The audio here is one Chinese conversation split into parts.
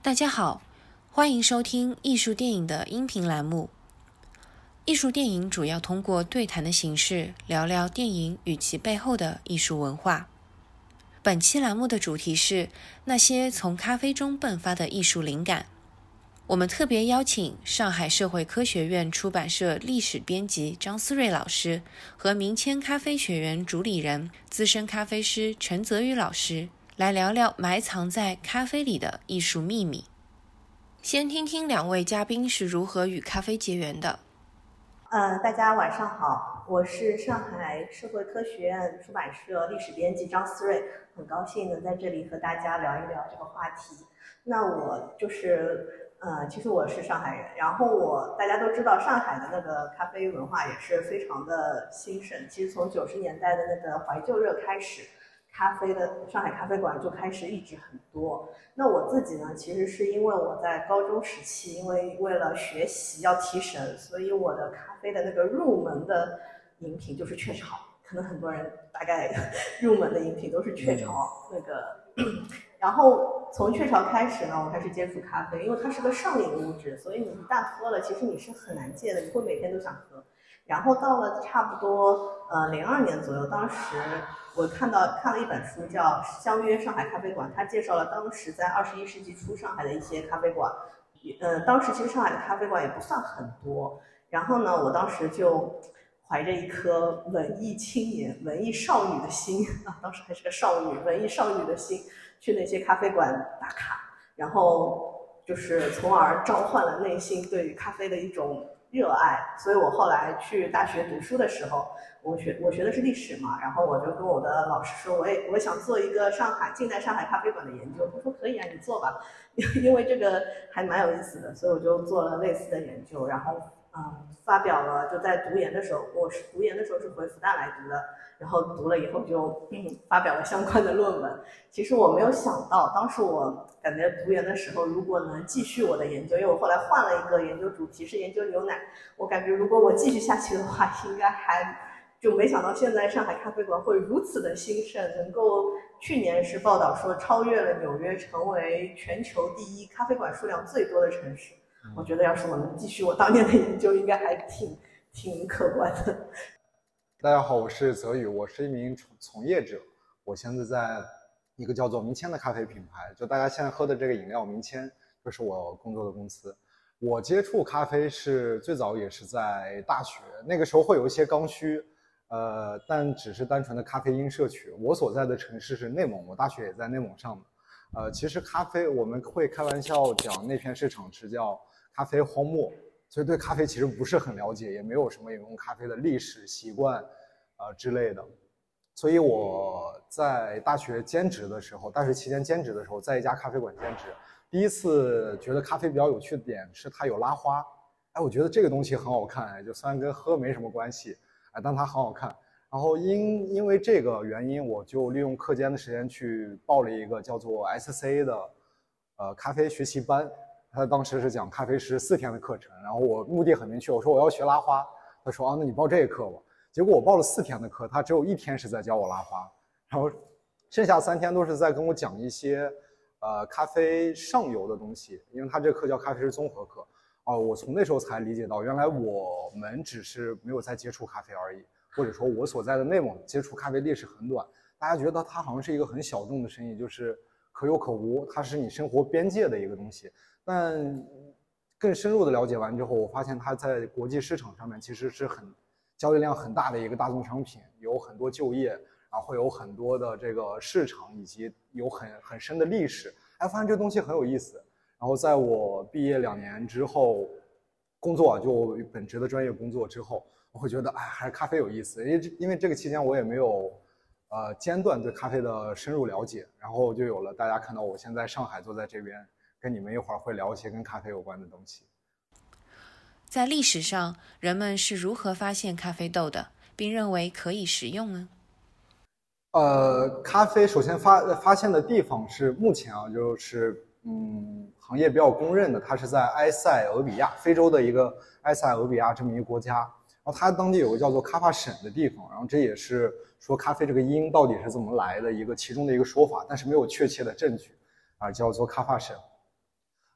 大家好，欢迎收听艺术电影的音频栏目。艺术电影主要通过对谈的形式聊聊电影与其背后的艺术文化。本期栏目的主题是那些从咖啡中迸发的艺术灵感。我们特别邀请上海社会科学院出版社历史编辑张思睿老师和明谦咖啡学院主理人、资深咖啡师陈泽宇老师来聊聊埋藏在咖啡里的艺术秘密。先听听两位嘉宾是如何与咖啡结缘的。呃，大家晚上好，我是上海社会科学院出版社历史编辑张思睿，很高兴能在这里和大家聊一聊这个话题。那我就是。呃，其实我是上海人，然后我大家都知道上海的那个咖啡文化也是非常的兴盛。其实从九十年代的那个怀旧热开始，咖啡的上海咖啡馆就开始一直很多。那我自己呢，其实是因为我在高中时期，因为为了学习要提神，所以我的咖啡的那个入门的饮品就是雀巢。可能很多人大概 入门的饮品都是雀巢那个。然后从雀巢开始呢，我开始接触咖啡，因为它是个上瘾物质，所以你一旦喝了，其实你是很难戒的，你会每天都想喝。然后到了差不多呃零二年左右，当时我看到看了一本书叫《相约上海咖啡馆》，它介绍了当时在二十一世纪初上海的一些咖啡馆。呃，当时其实上海的咖啡馆也不算很多。然后呢，我当时就怀着一颗文艺青年、文艺少女的心啊，当时还是个少女，文艺少女的心。去那些咖啡馆打卡，然后就是从而召唤了内心对于咖啡的一种热爱。所以我后来去大学读书的时候，我学我学的是历史嘛，然后我就跟我的老师说，我也我想做一个上海近代上海咖啡馆的研究。他说可以啊，你做吧，因为这个还蛮有意思的，所以我就做了类似的研究，然后嗯发表了。就在读研的时候，我是读研的时候是回复旦来读的。然后读了以后就嗯发表了相关的论文。其实我没有想到，当时我感觉读研的时候，如果能继续我的研究，因为我后来换了一个研究主题是研究牛奶，我感觉如果我继续下去的话，应该还就没想到现在上海咖啡馆会如此的兴盛，能够去年是报道说超越了纽约，成为全球第一咖啡馆数量最多的城市。我觉得要是我能继续我当年的研究，应该还挺挺可观的。大家好，我是泽宇，我是一名从从业者。我现在在一个叫做明谦的咖啡品牌，就大家现在喝的这个饮料明谦，就是我工作的公司。我接触咖啡是最早也是在大学，那个时候会有一些刚需，呃，但只是单纯的咖啡因摄取。我所在的城市是内蒙，我大学也在内蒙上的。呃，其实咖啡我们会开玩笑讲那片市场是叫咖啡荒漠。所以对咖啡其实不是很了解，也没有什么饮用咖啡的历史习惯，啊之类的。所以我在大学兼职的时候，大学期间兼职的时候，在一家咖啡馆兼职，第一次觉得咖啡比较有趣的点是它有拉花。哎，我觉得这个东西很好看，就虽然跟喝没什么关系，哎，但它很好看。然后因因为这个原因，我就利用课间的时间去报了一个叫做 SCA 的，呃，咖啡学习班。他当时是讲咖啡师四天的课程，然后我目的很明确，我说我要学拉花。他说啊，那你报这个课吧。结果我报了四天的课，他只有一天是在教我拉花，然后剩下三天都是在跟我讲一些呃咖啡上游的东西。因为他这课叫咖啡师综合课。哦，我从那时候才理解到，原来我们只是没有在接触咖啡而已，或者说我所在的内蒙接触咖啡历史很短。大家觉得它好像是一个很小众的生意，就是可有可无，它是你生活边界的一个东西。但更深入的了解完之后，我发现它在国际市场上面其实是很交易量很大的一个大宗商品，有很多就业，然后会有很多的这个市场，以及有很很深的历史。哎，发现这东西很有意思。然后在我毕业两年之后，工作就本职的专业工作之后，我会觉得哎，还是咖啡有意思。因为这因为这个期间我也没有呃间断对咖啡的深入了解，然后就有了大家看到我现在上海坐在这边。跟你们一会儿会聊一些跟咖啡有关的东西。在历史上，人们是如何发现咖啡豆的，并认为可以食用呢？呃，咖啡首先发发现的地方是目前啊，就是嗯，行业比较公认的，它是在埃塞俄比亚，非洲的一个埃塞俄比亚这么一个国家。然后它当地有个叫做卡帕省的地方，然后这也是说咖啡这个音到底是怎么来的一个其中的一个说法，但是没有确切的证据啊，叫做卡帕省。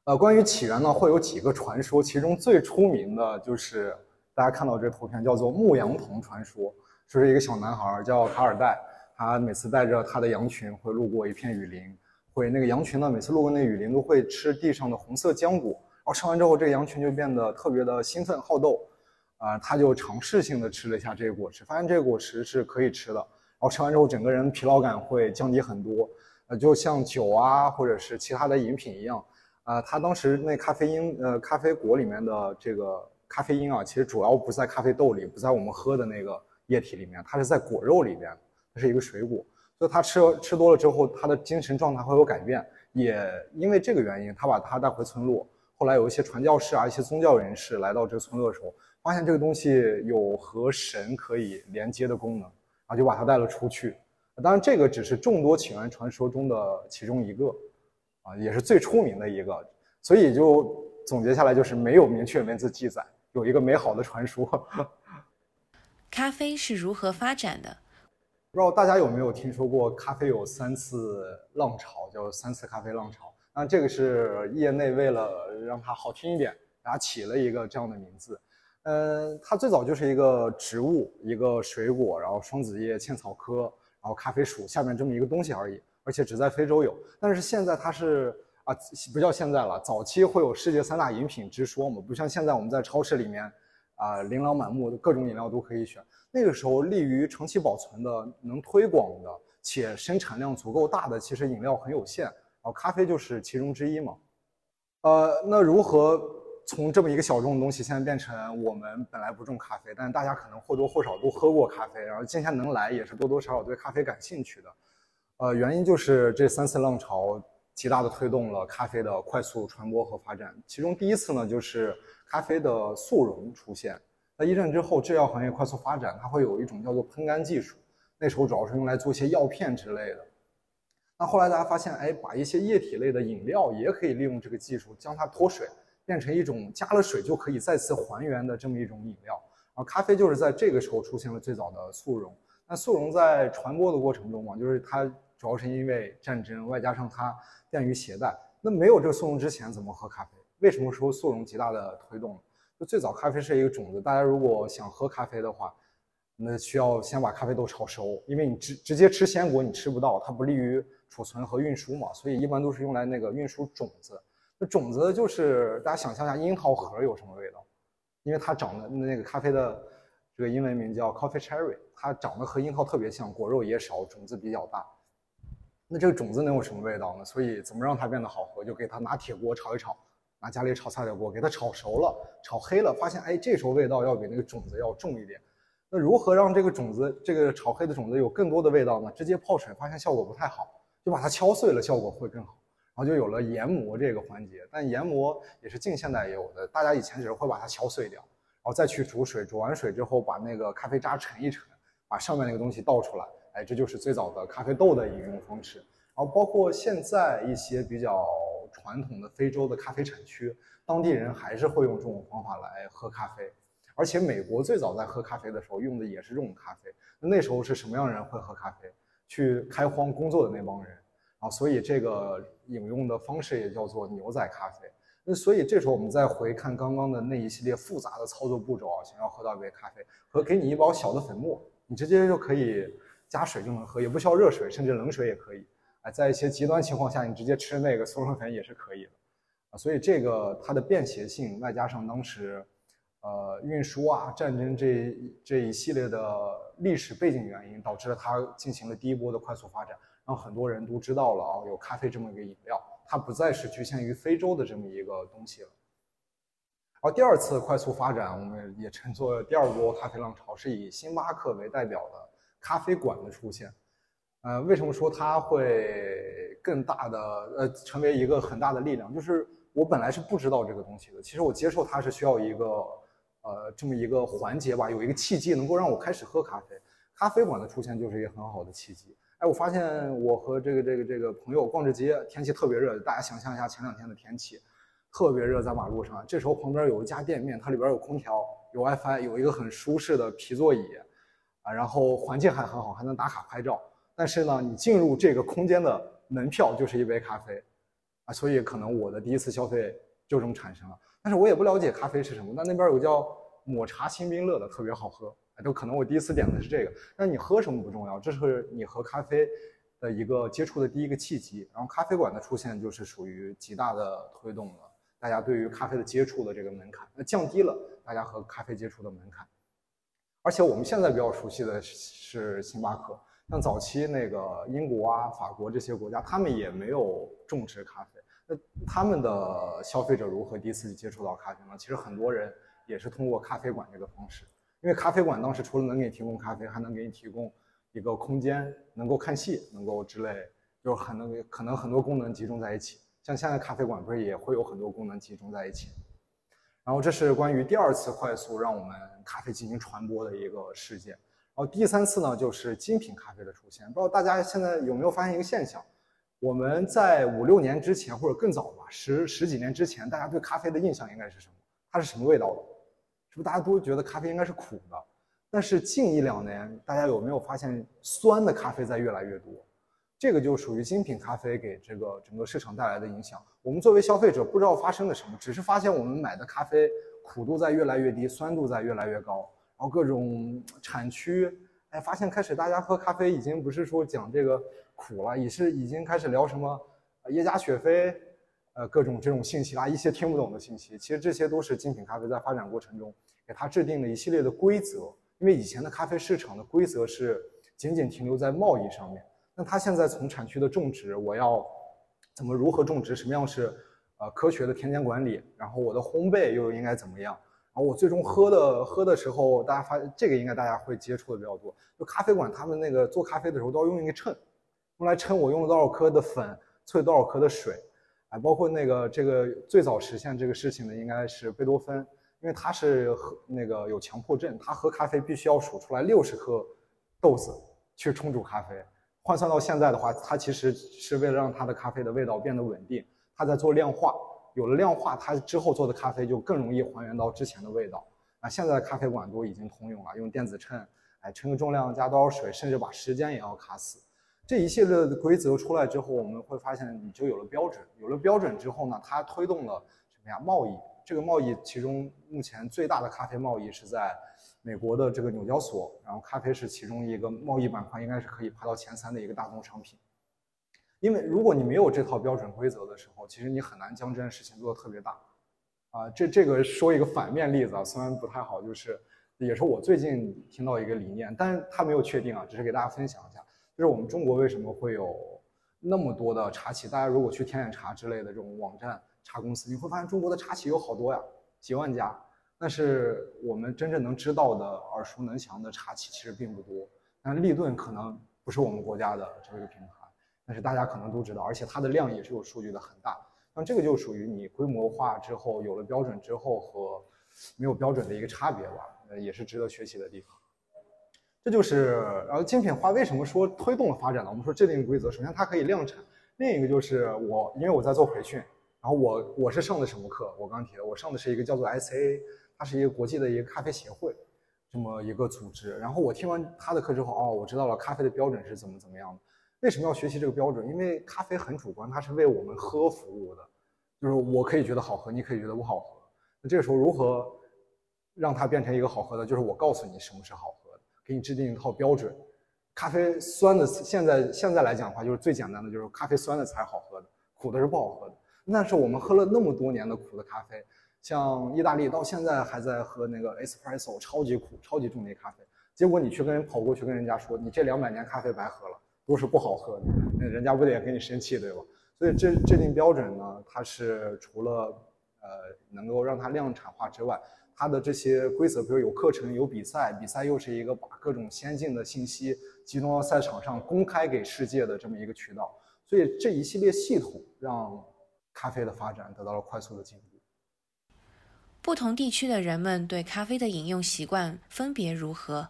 呃，关于起源呢，会有几个传说，其中最出名的就是大家看到这图片，叫做牧羊童传说，就是一个小男孩叫卡尔戴，他每次带着他的羊群会路过一片雨林，会那个羊群呢，每次路过那雨林都会吃地上的红色浆果，然后吃完之后，这个羊群就变得特别的兴奋好斗，啊，他就尝试性的吃了一下这个果实，发现这个果实是可以吃的，然后吃完之后，整个人疲劳感会降低很多，呃，就像酒啊或者是其他的饮品一样。啊，他当时那咖啡因，呃，咖啡果里面的这个咖啡因啊，其实主要不在咖啡豆里，不在我们喝的那个液体里面，它是在果肉里边，它是一个水果，所以他吃吃多了之后，他的精神状态会有改变，也因为这个原因，他把他带回村落。后来有一些传教士啊，一些宗教人士来到这个村落的时候，发现这个东西有和神可以连接的功能，然后就把他带了出去。当然，这个只是众多起源传说中的其中一个。啊，也是最出名的一个，所以就总结下来就是没有明确文字记载，有一个美好的传说。咖啡是如何发展的？不知道大家有没有听说过，咖啡有三次浪潮，叫三次咖啡浪潮。那这个是业内为了让它好听一点，给它起了一个这样的名字。嗯，它最早就是一个植物，一个水果，然后双子叶茜草科，然后咖啡属下面这么一个东西而已。而且只在非洲有，但是现在它是啊，不叫现在了。早期会有世界三大饮品之说嘛，不像现在我们在超市里面啊，琳琅满目的，各种饮料都可以选。那个时候利于长期保存的、能推广的且生产量足够大的，其实饮料很有限，然后咖啡就是其中之一嘛。呃，那如何从这么一个小众的东西，现在变成我们本来不种咖啡，但大家可能或多或少都喝过咖啡，然后今天能来也是多多少少对咖啡感兴趣的。呃，原因就是这三次浪潮极大的推动了咖啡的快速传播和发展。其中第一次呢，就是咖啡的速溶出现。在一战之后，制药行业快速发展，它会有一种叫做喷干技术，那时候主要是用来做一些药片之类的。那后来大家发现，哎，把一些液体类的饮料也可以利用这个技术，将它脱水，变成一种加了水就可以再次还原的这么一种饮料。然后咖啡就是在这个时候出现了最早的速溶。那速溶在传播的过程中嘛，就是它。主要是因为战争，外加上它便于携带。那没有这个速溶之前怎么喝咖啡？为什么说速溶极大的推动？就最早咖啡是一个种子，大家如果想喝咖啡的话，那需要先把咖啡豆炒熟，因为你直直接吃鲜果你吃不到，它不利于储存和运输嘛，所以一般都是用来那个运输种子。那种子就是大家想象一下，樱桃核有什么味道？因为它长的那个咖啡的这个英文名叫 coffee cherry，它长得和樱桃特别像，果肉也少，种子比较大。那这个种子能有什么味道呢？所以怎么让它变得好喝？就给它拿铁锅炒一炒，拿家里炒菜的锅给它炒熟了，炒黑了，发现哎，这时候味道要比那个种子要重一点。那如何让这个种子，这个炒黑的种子有更多的味道呢？直接泡水，发现效果不太好，就把它敲碎了，效果会更好。然后就有了研磨这个环节。但研磨也是近现代有的，大家以前只是会把它敲碎掉，然后再去煮水，煮完水之后把那个咖啡渣沉一沉，把上面那个东西倒出来。哎，这就是最早的咖啡豆的饮用方式。然后包括现在一些比较传统的非洲的咖啡产区，当地人还是会用这种方法来喝咖啡。而且美国最早在喝咖啡的时候用的也是这种咖啡。那那时候是什么样人会喝咖啡？去开荒工作的那帮人。啊，所以这个饮用的方式也叫做牛仔咖啡。那所以这时候我们再回看刚刚的那一系列复杂的操作步骤啊，想要喝到一杯咖啡，和给你一包小的粉末，你直接就可以。加水就能喝，也不需要热水，甚至冷水也可以。哎，在一些极端情况下，你直接吃那个速溶粉也是可以的。啊，所以这个它的便携性，外加上当时，呃，运输啊、战争这这一系列的历史背景原因，导致了它进行了第一波的快速发展，让很多人都知道了啊，有咖啡这么一个饮料，它不再是局限于非洲的这么一个东西了。而第二次快速发展，我们也称作第二波咖啡浪潮，是以星巴克为代表的。咖啡馆的出现，呃，为什么说它会更大的呃成为一个很大的力量？就是我本来是不知道这个东西的，其实我接受它是需要一个呃这么一个环节吧，有一个契机能够让我开始喝咖啡。咖啡馆的出现就是一个很好的契机。哎，我发现我和这个这个这个朋友逛着街，天气特别热，大家想象一下前两天的天气，特别热，在马路上，这时候旁边有一家店面，它里边有空调，有 WiFi，有一个很舒适的皮座椅。啊，然后环境还很好，还能打卡拍照。但是呢，你进入这个空间的门票就是一杯咖啡，啊，所以可能我的第一次消费就这么产生了。但是我也不了解咖啡是什么，但那边有个叫抹茶新冰乐的，特别好喝，就可能我第一次点的是这个。但你喝什么不重要，这是你喝咖啡的一个接触的第一个契机。然后咖啡馆的出现就是属于极大的推动了大家对于咖啡的接触的这个门槛，那降低了大家和咖啡接触的门槛。而且我们现在比较熟悉的是星巴克，像早期那个英国啊、法国这些国家，他们也没有种植咖啡。那他们的消费者如何第一次接触到咖啡呢？其实很多人也是通过咖啡馆这个方式，因为咖啡馆当时除了能给你提供咖啡，还能给你提供一个空间，能够看戏，能够之类，就是很能可能很多功能集中在一起。像现在咖啡馆不是也会有很多功能集中在一起？然后这是关于第二次快速让我们咖啡进行传播的一个事件。然后第三次呢，就是精品咖啡的出现。不知道大家现在有没有发现一个现象？我们在五六年之前或者更早吧，十十几年之前，大家对咖啡的印象应该是什么？它是什么味道的？是不是大家都觉得咖啡应该是苦的？但是近一两年，大家有没有发现酸的咖啡在越来越多？这个就属于精品咖啡给这个整个市场带来的影响。我们作为消费者，不知道发生了什么，只是发现我们买的咖啡苦度在越来越低，酸度在越来越高，然后各种产区，哎，发现开始大家喝咖啡已经不是说讲这个。苦了，也是已经开始聊什么耶加雪菲，呃，各种这种信息啦，一些听不懂的信息。其实这些都是精品咖啡在发展过程中给它制定了一系列的规则。因为以前的咖啡市场的规则是仅仅停留在贸易上面，那它现在从产区的种植，我要怎么如何种植，什么样是呃科学的田间管理，然后我的烘焙又应该怎么样，然后我最终喝的喝的时候，大家发这个应该大家会接触的比较多。就咖啡馆他们那个做咖啡的时候都要用一个秤。用来称我用了多少克的粉，萃多少克的水，啊，包括那个这个最早实现这个事情的应该是贝多芬，因为他是喝那个有强迫症，他喝咖啡必须要数出来六十克豆子去冲煮咖啡。换算到现在的话，他其实是为了让他的咖啡的味道变得稳定，他在做量化，有了量化，他之后做的咖啡就更容易还原到之前的味道。啊，现在的咖啡馆都已经通用了，用电子秤，哎，称个重量加多少水，甚至把时间也要卡死。这一系列的规则出来之后，我们会发现你就有了标准。有了标准之后呢，它推动了什么呀？贸易。这个贸易其中目前最大的咖啡贸易是在美国的这个纽交所，然后咖啡是其中一个贸易板块，应该是可以排到前三的一个大宗商品。因为如果你没有这套标准规则的时候，其实你很难将这件事情做得特别大。啊，这这个说一个反面例子啊，虽然不太好，就是也是我最近听到一个理念，但是它没有确定啊，只是给大家分享一下。就是我们中国为什么会有那么多的茶企？大家如果去天眼查之类的这种网站茶公司，你会发现中国的茶企有好多呀，几万家。但是我们真正能知道的、耳熟能详的茶企其实并不多。但立顿可能不是我们国家的这么一个品牌，但是大家可能都知道，而且它的量也是有数据的很大。那这个就属于你规模化之后有了标准之后和没有标准的一个差别吧，呃，也是值得学习的地方。这就是，然后精品化为什么说推动了发展呢？我们说制定规则，首先它可以量产，另一个就是我，因为我在做培训，然后我我是上的什么课？我刚提的，我上的是一个叫做 SAA，它是一个国际的一个咖啡协会，这么一个组织。然后我听完他的课之后，哦，我知道了咖啡的标准是怎么怎么样的。为什么要学习这个标准？因为咖啡很主观，它是为我们喝服务的，就是我可以觉得好喝，你可以觉得不好喝。那这个时候如何让它变成一个好喝的？就是我告诉你什么是好喝的。给你制定一套标准，咖啡酸的现在现在来讲的话，就是最简单的，就是咖啡酸的才好喝的，苦的是不好喝的。那是我们喝了那么多年的苦的咖啡，像意大利到现在还在喝那个 espresso，超级苦、超级重的咖啡。结果你去跟人跑过去跟人家说，你这两百年咖啡白喝了，都是不好喝的，那人家不得也给你生气对吧？所以制制定标准呢，它是除了呃能够让它量产化之外。它的这些规则，比如有课程、有比赛，比赛又是一个把各种先进的信息集中到赛场上公开给世界的这么一个渠道，所以这一系列系统让咖啡的发展得到了快速的进步。不同地区的人们对咖啡的饮用习惯分别如何？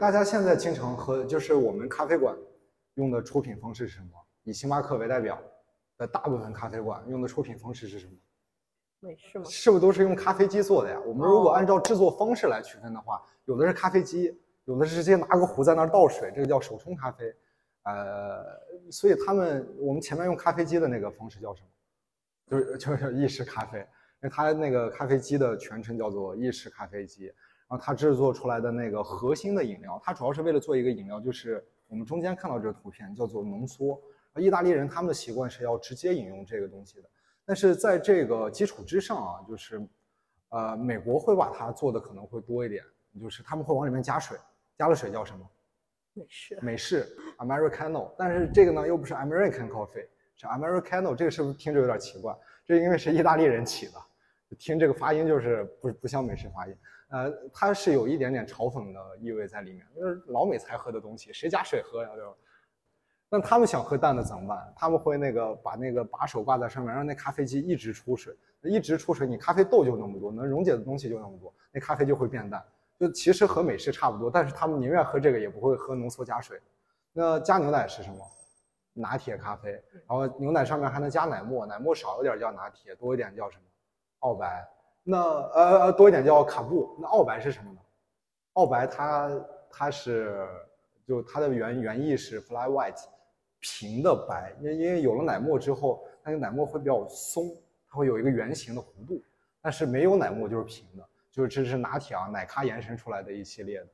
大家现在经常喝，就是我们咖啡馆用的出品方式是什么？以星巴克为代表的大部分咖啡馆用的出品方式是什么？美式吗？是不是都是用咖啡机做的呀？我们如果按照制作方式来区分的话，有的是咖啡机，有的是直接拿个壶在那儿倒水，这个叫手冲咖啡，呃，所以他们我们前面用咖啡机的那个方式叫什么？就是就是意式咖啡，因为它那个咖啡机的全称叫做意式咖啡机，然后它制作出来的那个核心的饮料，它主要是为了做一个饮料，就是我们中间看到这个图片叫做浓缩。意大利人他们的习惯是要直接饮用这个东西的，但是在这个基础之上啊，就是呃，美国会把它做的可能会多一点，就是他们会往里面加水，加了水叫什么？美式。美式 Americano，但是这个呢又不是 American coffee，是 Americano，这个是不是听着有点奇怪？这因为是意大利人起的，听这个发音就是不不像美式发音。呃，它是有一点点嘲讽的意味在里面，就是老美才喝的东西，谁加水喝呀？对吧？那他们想喝淡的怎么办？他们会那个把那个把手挂在上面，让那咖啡机一直出水，一直出水，你咖啡豆就那么多，能溶解的东西就那么多，那咖啡就会变淡。就其实和美式差不多，但是他们宁愿喝这个，也不会喝浓缩加水。那加牛奶是什么？拿铁咖啡。然后牛奶上面还能加奶沫，奶沫少一点叫拿铁，多一点叫什么？澳白。那呃多一点叫卡布。那澳白是什么呢？澳白它它是就它的原原意是 fly white。平的白，因因为有了奶沫之后，那个奶沫会比较松，它会有一个圆形的弧度。但是没有奶沫就是平的，就是这是拿铁啊奶咖延伸出来的一系列的。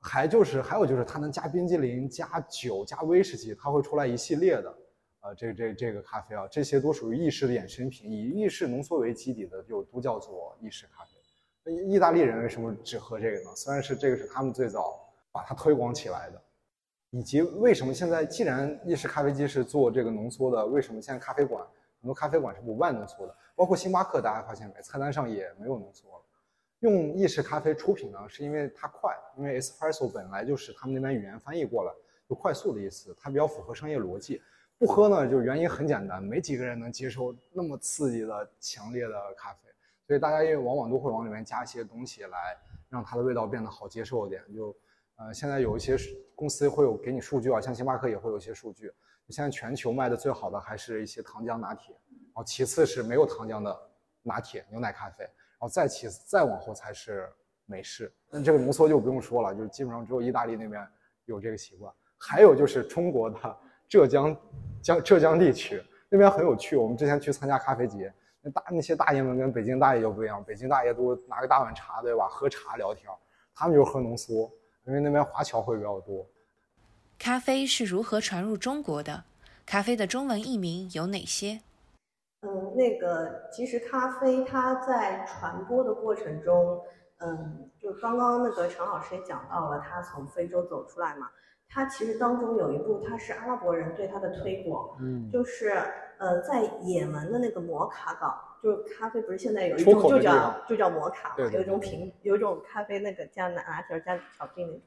还就是还有就是它能加冰激凌、加酒、加威士忌，它会出来一系列的。呃，这这这个咖啡啊，这些都属于意式的衍生品，以意式浓缩为基底的就都叫做意式咖啡。那意大利人为什么只喝这个呢？虽然是这个是他们最早把它推广起来的。以及为什么现在既然意式咖啡机是做这个浓缩的，为什么现在咖啡馆很多咖啡馆是不卖浓缩的？包括星巴克，大家发现没？菜单上也没有浓缩了。用意式咖啡出品呢，是因为它快，因为 espresso 本来就是他们那边语言翻译过来就快速的意思，它比较符合商业逻辑。不喝呢，就原因很简单，没几个人能接受那么刺激的、强烈的咖啡，所以大家也往往都会往里面加一些东西来让它的味道变得好接受一点，就。呃，现在有一些公司会有给你数据啊，像星巴克也会有一些数据。现在全球卖的最好的还是一些糖浆拿铁，然后其次是没有糖浆的拿铁牛奶咖啡，然后再其次再往后才是美式。那这个浓缩就不用说了，就基本上只有意大利那边有这个习惯。还有就是中国的浙江江浙江地区那边很有趣，我们之前去参加咖啡节，那大那些大爷们跟北京大爷就不一样，北京大爷都拿个大碗茶对吧，喝茶聊天，他们就是喝浓缩。因为那边华侨会比较多。咖啡是如何传入中国的？咖啡的中文译名有哪些？嗯，那个其实咖啡它在传播的过程中，嗯，就刚刚那个陈老师也讲到了，它从非洲走出来嘛。它其实当中有一部，它是阿拉伯人对它的推广，嗯，就是呃，在也门的那个摩卡港。就是咖啡不是现在有一种就叫就叫摩卡嘛，有一种品有一种咖啡那个加拿拿铁加巧克力那种，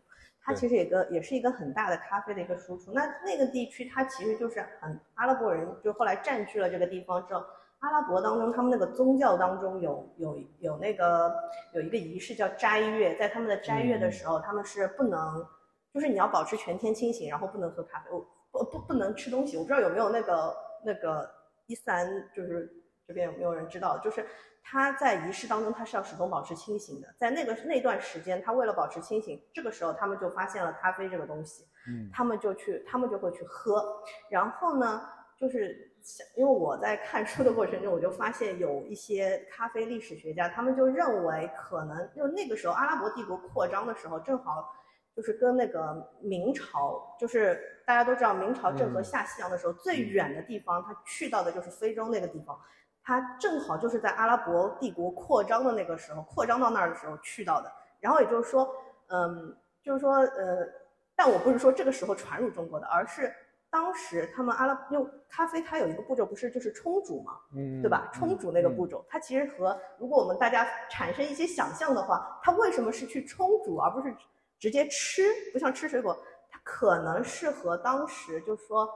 它其实也个也是一个很大的咖啡的一个输出。那那个地区它其实就是很阿拉伯人，就后来占据了这个地方之后，阿拉伯当中他们那个宗教当中有有有那个有一个仪式叫斋月，在他们的斋月的时候，他们是不能就是你要保持全天清醒，然后不能喝咖啡，不不不能吃东西。我不知道有没有那个那个伊斯兰就是。这边有没有人知道？就是他在仪式当中，他是要始终保持清醒的。在那个那段时间，他为了保持清醒，这个时候他们就发现了咖啡这个东西，嗯，他们就去，他们就会去喝。然后呢，就是因为我在看书的过程中，我就发现有一些咖啡历史学家，他们就认为可能就那个时候阿拉伯帝国扩张的时候，正好就是跟那个明朝，就是大家都知道明朝郑和下西洋的时候，最远的地方，他去到的就是非洲那个地方。他正好就是在阿拉伯帝国扩张的那个时候，扩张到那儿的时候去到的。然后也就是说，嗯，就是说，呃，但我不是说这个时候传入中国的，而是当时他们阿拉用咖啡，它有一个步骤，不是就是冲煮嘛，嗯，对吧？冲煮那个步骤，它其实和如果我们大家产生一些想象的话，它为什么是去冲煮而不是直接吃？不像吃水果，它可能是和当时就是说，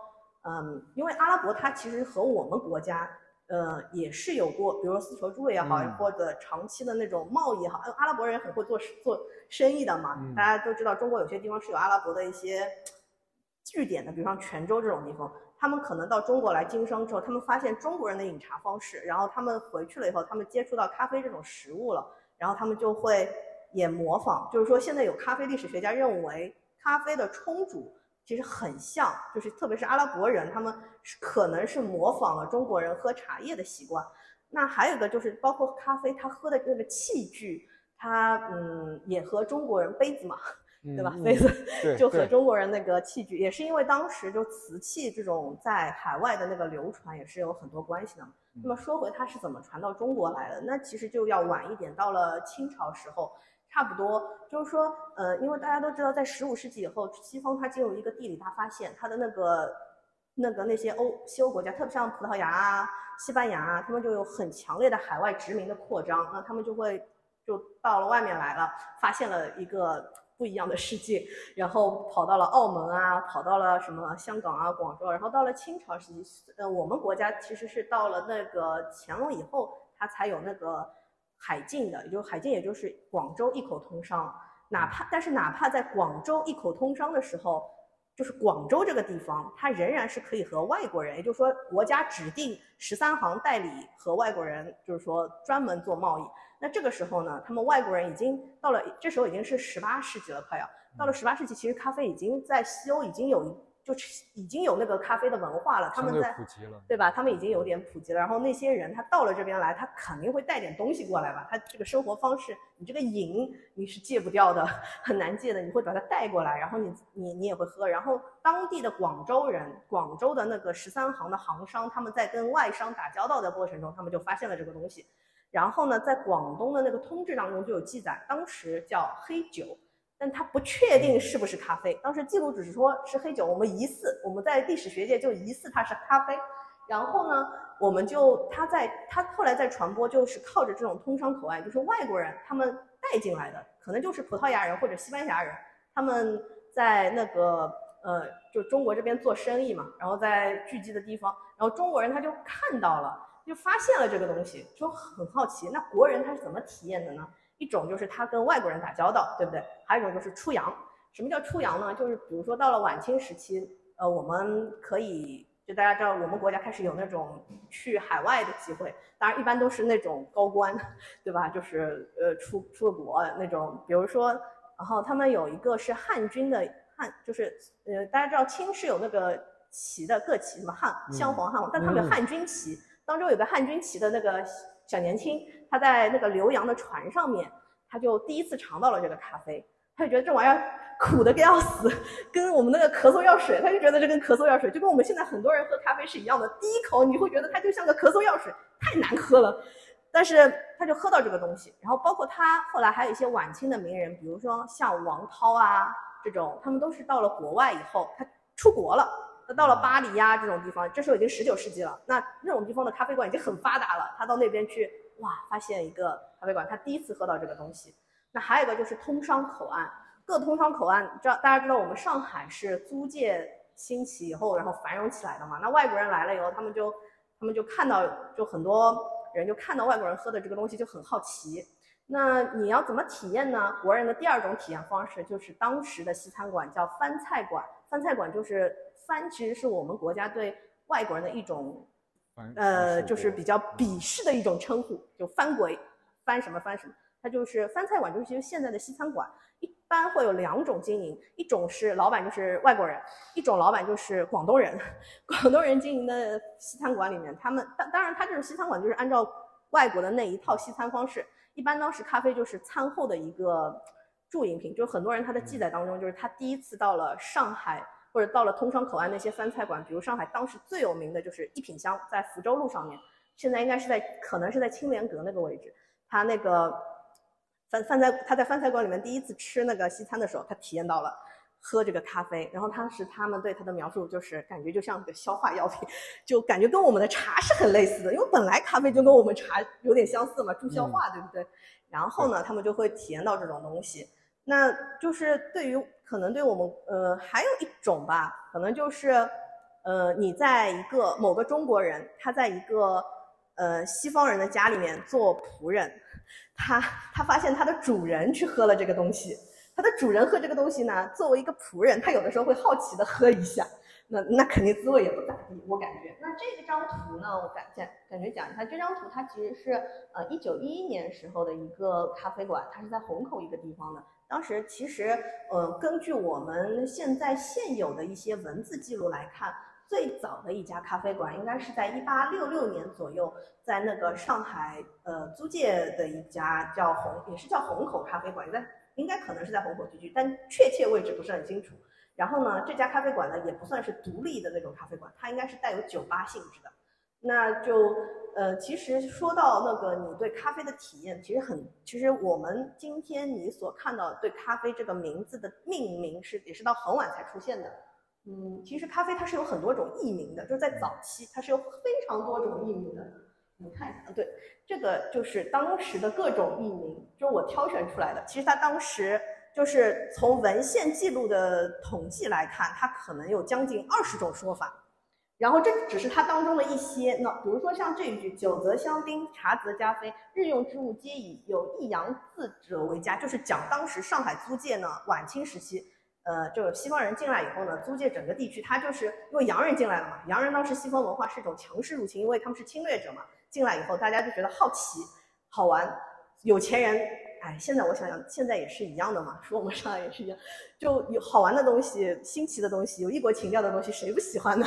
嗯，因为阿拉伯它其实和我们国家。呃，也是有过，比如说丝绸之路也好，或者长期的那种贸易也好，阿拉伯人很会做做生意的嘛。大家都知道，中国有些地方是有阿拉伯的一些据点的，比如像泉州这种地方，他们可能到中国来经商之后，他们发现中国人的饮茶方式，然后他们回去了以后，他们接触到咖啡这种食物了，然后他们就会也模仿，就是说现在有咖啡历史学家认为，咖啡的冲煮其实很像，就是特别是阿拉伯人，他们是可能是模仿了中国人喝茶叶的习惯。那还有一个就是包括咖啡，他喝的那个器具，他嗯也和中国人杯子嘛，对吧？杯子就和中国人那个器具，也是因为当时就瓷器这种在海外的那个流传也是有很多关系的。那么说回它是怎么传到中国来的，那其实就要晚一点，到了清朝时候。差不多，就是说，呃，因为大家都知道，在十五世纪以后，西方它进入一个地理大发现，它的那个、那个那些欧西欧国家，特别像葡萄牙啊、西班牙啊，他们就有很强烈的海外殖民的扩张，那他们就会就到了外面来了，发现了一个不一样的世界，然后跑到了澳门啊，跑到了什么香港啊、广州，然后到了清朝时期，呃，我们国家其实是到了那个乾隆以后，它才有那个。海禁的，也就海禁，也就是广州一口通商。哪怕，但是哪怕在广州一口通商的时候，就是广州这个地方，它仍然是可以和外国人，也就是说国家指定十三行代理和外国人，就是说专门做贸易。那这个时候呢，他们外国人已经到了，这时候已经是十八世纪了，快要到了十八世纪，其实咖啡已经在西欧已经有。就已经有那个咖啡的文化了，他们在普及了，对吧？他们已经有点普及了。然后那些人他到了这边来，他肯定会带点东西过来吧？他这个生活方式，你这个瘾你是戒不掉的，很难戒的。你会把它带过来，然后你你你也会喝。然后当地的广州人，广州的那个十三行的行商，他们在跟外商打交道的过程中，他们就发现了这个东西。然后呢，在广东的那个通志当中就有记载，当时叫黑酒。但他不确定是不是咖啡，当时记录只是说是黑酒，我们疑似，我们在历史学界就疑似它是咖啡。然后呢，我们就他在他后来在传播，就是靠着这种通商口岸，就是外国人他们带进来的，可能就是葡萄牙人或者西班牙人，他们在那个呃就中国这边做生意嘛，然后在聚集的地方，然后中国人他就看到了，就发现了这个东西，就很好奇，那国人他是怎么体验的呢？一种就是他跟外国人打交道，对不对？还有一种就是出洋。什么叫出洋呢？就是比如说到了晚清时期，呃，我们可以就大家知道，我们国家开始有那种去海外的机会。当然，一般都是那种高官，对吧？就是呃出出国那种。比如说，然后他们有一个是汉军的汉，就是呃大家知道清是有那个旗的各旗什么汉镶黄汉，但他们有汉军旗，当中有个汉军旗的那个小年轻。他在那个浏阳的船上面，他就第一次尝到了这个咖啡，他就觉得这玩意儿苦的要死，跟我们那个咳嗽药水，他就觉得这跟咳嗽药水，就跟我们现在很多人喝咖啡是一样的，第一口你会觉得它就像个咳嗽药水，太难喝了。但是他就喝到这个东西，然后包括他后来还有一些晚清的名人，比如说像王涛啊这种，他们都是到了国外以后，他出国了，他到了巴黎呀这种地方，这时候已经十九世纪了，那那种地方的咖啡馆已经很发达了，他到那边去。哇，发现一个咖啡馆，他第一次喝到这个东西。那还有一个就是通商口岸，各通商口岸，知道大家知道我们上海是租界兴起以后，然后繁荣起来的嘛。那外国人来了以后，他们就他们就看到，就很多人就看到外国人喝的这个东西就很好奇。那你要怎么体验呢？国人的第二种体验方式就是当时的西餐馆叫翻菜馆，翻菜馆就是翻，其实是我们国家对外国人的一种。呃，就是比较鄙视的一种称呼，就翻鬼，翻什么翻什么，它就是翻菜馆，就是其实现在的西餐馆，一般会有两种经营，一种是老板就是外国人，一种老板就是广东人，广东人经营的西餐馆里面，他们当当然他这种西餐馆就是按照外国的那一套西餐方式，一般当时咖啡就是餐后的一个助饮品，就是很多人他的记载当中，就是他第一次到了上海。或者到了通商口岸那些饭菜馆，比如上海当时最有名的就是一品香，在福州路上面，现在应该是在可能是在青莲阁那个位置。他那个饭饭菜，他在饭菜馆里面第一次吃那个西餐的时候，他体验到了喝这个咖啡。然后当时他们对他的描述就是感觉就像个消化药品，就感觉跟我们的茶是很类似的，因为本来咖啡就跟我们茶有点相似嘛，助消化，对不对？然后呢，他们就会体验到这种东西。那就是对于可能对我们呃还有一种吧，可能就是呃你在一个某个中国人他在一个呃西方人的家里面做仆人，他他发现他的主人去喝了这个东西，他的主人喝这个东西呢，作为一个仆人，他有的时候会好奇的喝一下。那那肯定滋味也不咋地，我感觉。那这张图呢，我感感感觉讲一下，这张图它其实是呃一九一一年时候的一个咖啡馆，它是在虹口一个地方的。当时其实，呃，根据我们现在现有的一些文字记录来看，最早的一家咖啡馆应该是在一八六六年左右，在那个上海呃租界的一家叫虹，也是叫虹口咖啡馆，应该应该可能是在虹口地区，但确切位置不是很清楚。然后呢，这家咖啡馆呢也不算是独立的那种咖啡馆，它应该是带有酒吧性质的。那就呃，其实说到那个你对咖啡的体验，其实很，其实我们今天你所看到对咖啡这个名字的命名是也是到很晚才出现的。嗯，其实咖啡它是有很多种译名的，就是在早期它是有非常多种译名的。你看一下，对，这个就是当时的各种译名，就是我挑选出来的。其实它当时就是从文献记录的统计来看，它可能有将近二十种说法。然后这只是它当中的一些，那比如说像这一句“酒则香槟，茶则加菲，日用之物皆以有抑扬字者为佳”，就是讲当时上海租界呢，晚清时期，呃，就是西方人进来以后呢，租界整个地区，它就是因为洋人进来了嘛，洋人当时西方文化是一种强势入侵，因为他们是侵略者嘛，进来以后大家就觉得好奇、好玩，有钱人。哎，现在我想想，现在也是一样的嘛，说我们上海也是一样，就有好玩的东西、新奇的东西、有异国情调的东西，谁不喜欢呢？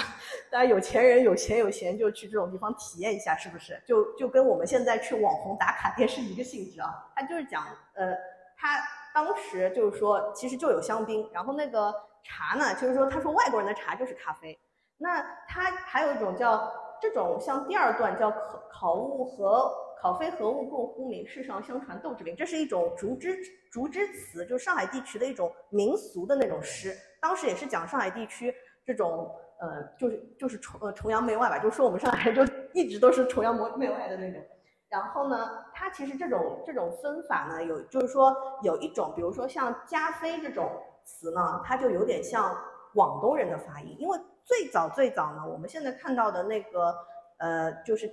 大家有钱人有钱有闲就去这种地方体验一下，是不是？就就跟我们现在去网红打卡店是一个性质啊。他就是讲，呃，他当时就是说，其实就有香槟，然后那个茶呢，就是说，他说外国人的茶就是咖啡。那他还有一种叫这种，像第二段叫考考物和。考非何物共呼名？世上相传斗之名。这是一种竹枝竹枝词，就是上海地区的一种民俗的那种诗。当时也是讲上海地区这种呃，就是就是崇呃崇洋媚外吧，就说我们上海人就 一直都是崇洋媚外的那种。然后呢，它其实这种这种分法呢，有就是说有一种，比如说像加菲这种词呢，它就有点像广东人的发音，因为最早最早呢，我们现在看到的那个呃，就是。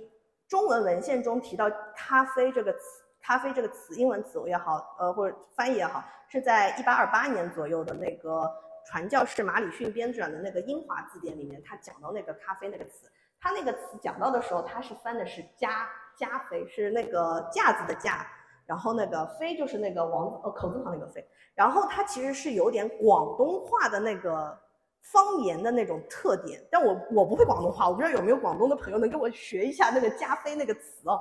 中文文献中提到“咖啡”这个词，“咖啡”这个词，英文词也好，呃，或者翻译也好，是在一八二八年左右的那个传教士马礼逊编撰的那个英华字典里面，他讲到那个“咖啡”那个词，他那个词讲到的时候，他是翻的是“加加菲”，是那个架子的架，然后那个“菲”就是那个王呃口字旁那个“菲”，然后它其实是有点广东话的那个。方言的那种特点，但我我不会广东话，我不知道有没有广东的朋友能跟我学一下那个加菲那个词哦。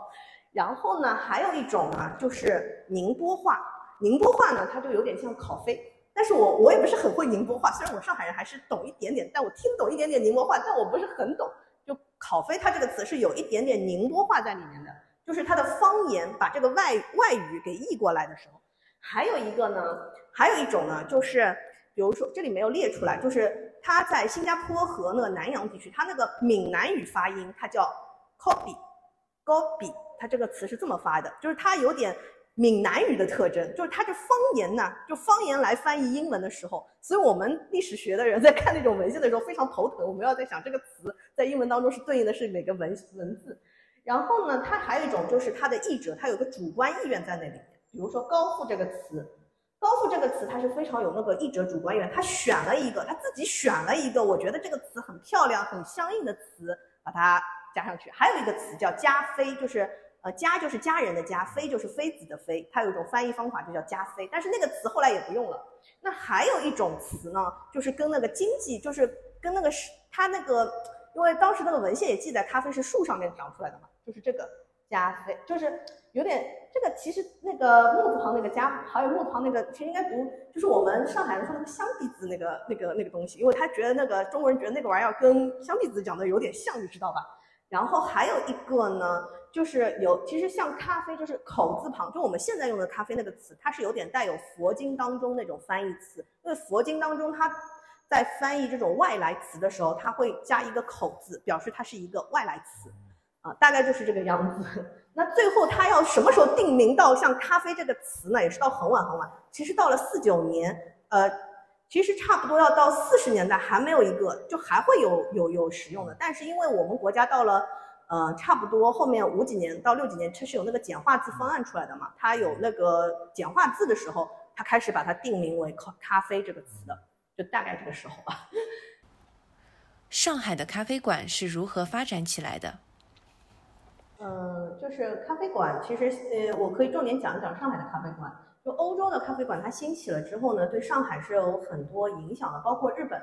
然后呢，还有一种啊，就是宁波话。宁波话呢，它就有点像考菲，但是我我也不是很会宁波话，虽然我上海人还是懂一点点，但我听懂一点点宁波话，但我不是很懂。就考菲，它这个词是有一点点宁波话在里面的，就是它的方言把这个外外语给译过来的时候。还有一个呢，还有一种呢，就是比如说这里没有列出来，就是。它在新加坡和那个南洋地区，它那个闽南语发音，它叫 copy，copy，它这个词是这么发的，就是它有点闽南语的特征，就是它这方言呢，就方言来翻译英文的时候，所以我们历史学的人在看那种文献的时候非常头疼，我们要在想这个词在英文当中是对应的是哪个文文字。然后呢，它还有一种就是它的译者，他有个主观意愿在那里面，比如说高富这个词。高富这个词，它是非常有那个译者主观意愿，他选了一个，他自己选了一个，我觉得这个词很漂亮、很相应的词，把它加上去。还有一个词叫加菲，就是呃加就是家人的加”，“菲就是妃子的妃，它有一种翻译方法就叫加菲，但是那个词后来也不用了。那还有一种词呢，就是跟那个经济，就是跟那个是它那个，因为当时那个文献也记载，咖啡是树上面长出来的嘛，就是这个加菲，就是有点。这个其实那个木字旁那个加，还有木字旁那个，其实应该读，就是我们上海人说那个香鼻子那个那个那个东西，因为他觉得那个中国人觉得那个玩意儿跟香鼻子讲的有点像，你知道吧？然后还有一个呢，就是有其实像咖啡，就是口字旁，就我们现在用的咖啡那个词，它是有点带有佛经当中那种翻译词，因为佛经当中它在翻译这种外来词的时候，它会加一个口字，表示它是一个外来词，啊，大概就是这个样子。那最后他要什么时候定名到像咖啡这个词呢？也是到很晚很晚。其实到了四九年，呃，其实差不多要到四十年代还没有一个，就还会有有有使用的。但是因为我们国家到了，呃，差不多后面五几年到六几年，它是有那个简化字方案出来的嘛。它有那个简化字的时候，它开始把它定名为咖咖啡这个词的，就大概这个时候吧。上海的咖啡馆是如何发展起来的？嗯，就是咖啡馆，其实呃，我可以重点讲一讲上海的咖啡馆。就欧洲的咖啡馆它兴起了之后呢，对上海是有很多影响的，包括日本。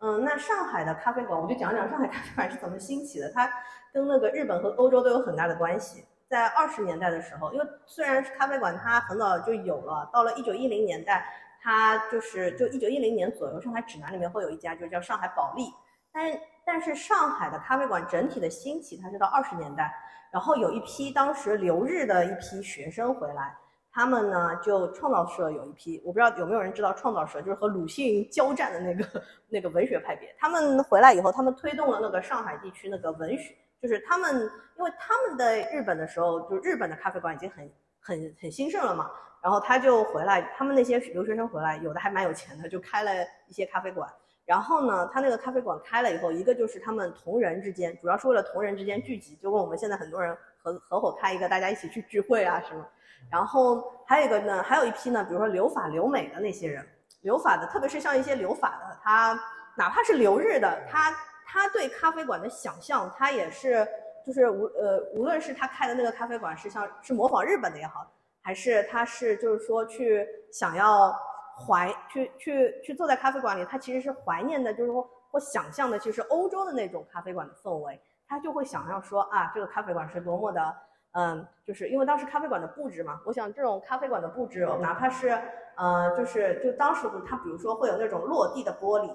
嗯，那上海的咖啡馆，我就讲讲上海咖啡馆是怎么兴起的。它跟那个日本和欧洲都有很大的关系。在二十年代的时候，因为虽然是咖啡馆，它很早就有了，到了一九一零年代，它就是就一九一零年左右，上海指南里面会有一家，就叫上海保利。但但是上海的咖啡馆整体的兴起，它是到二十年代，然后有一批当时留日的一批学生回来。他们呢，就创造社有一批，我不知道有没有人知道创造社，就是和鲁迅交战的那个那个文学派别。他们回来以后，他们推动了那个上海地区那个文学，就是他们，因为他们在日本的时候，就日本的咖啡馆已经很很很兴盛了嘛。然后他就回来，他们那些留学生回来，有的还蛮有钱的，就开了一些咖啡馆。然后呢，他那个咖啡馆开了以后，一个就是他们同人之间，主要是为了同人之间聚集，就跟我们现在很多人合合伙开一个，大家一起去聚会啊什么。然后还有一个呢，还有一批呢，比如说留法留美的那些人，留法的，特别是像一些留法的，他哪怕是留日的，他他对咖啡馆的想象，他也是就是无呃，无论是他开的那个咖啡馆是像是模仿日本的也好，还是他是就是说去想要怀去去去坐在咖啡馆里，他其实是怀念的，就是说或想象的，其实欧洲的那种咖啡馆的氛围，他就会想要说啊，这个咖啡馆是多么的。嗯，就是因为当时咖啡馆的布置嘛，我想这种咖啡馆的布置，哪怕是呃，就是就当时他比如说会有那种落地的玻璃，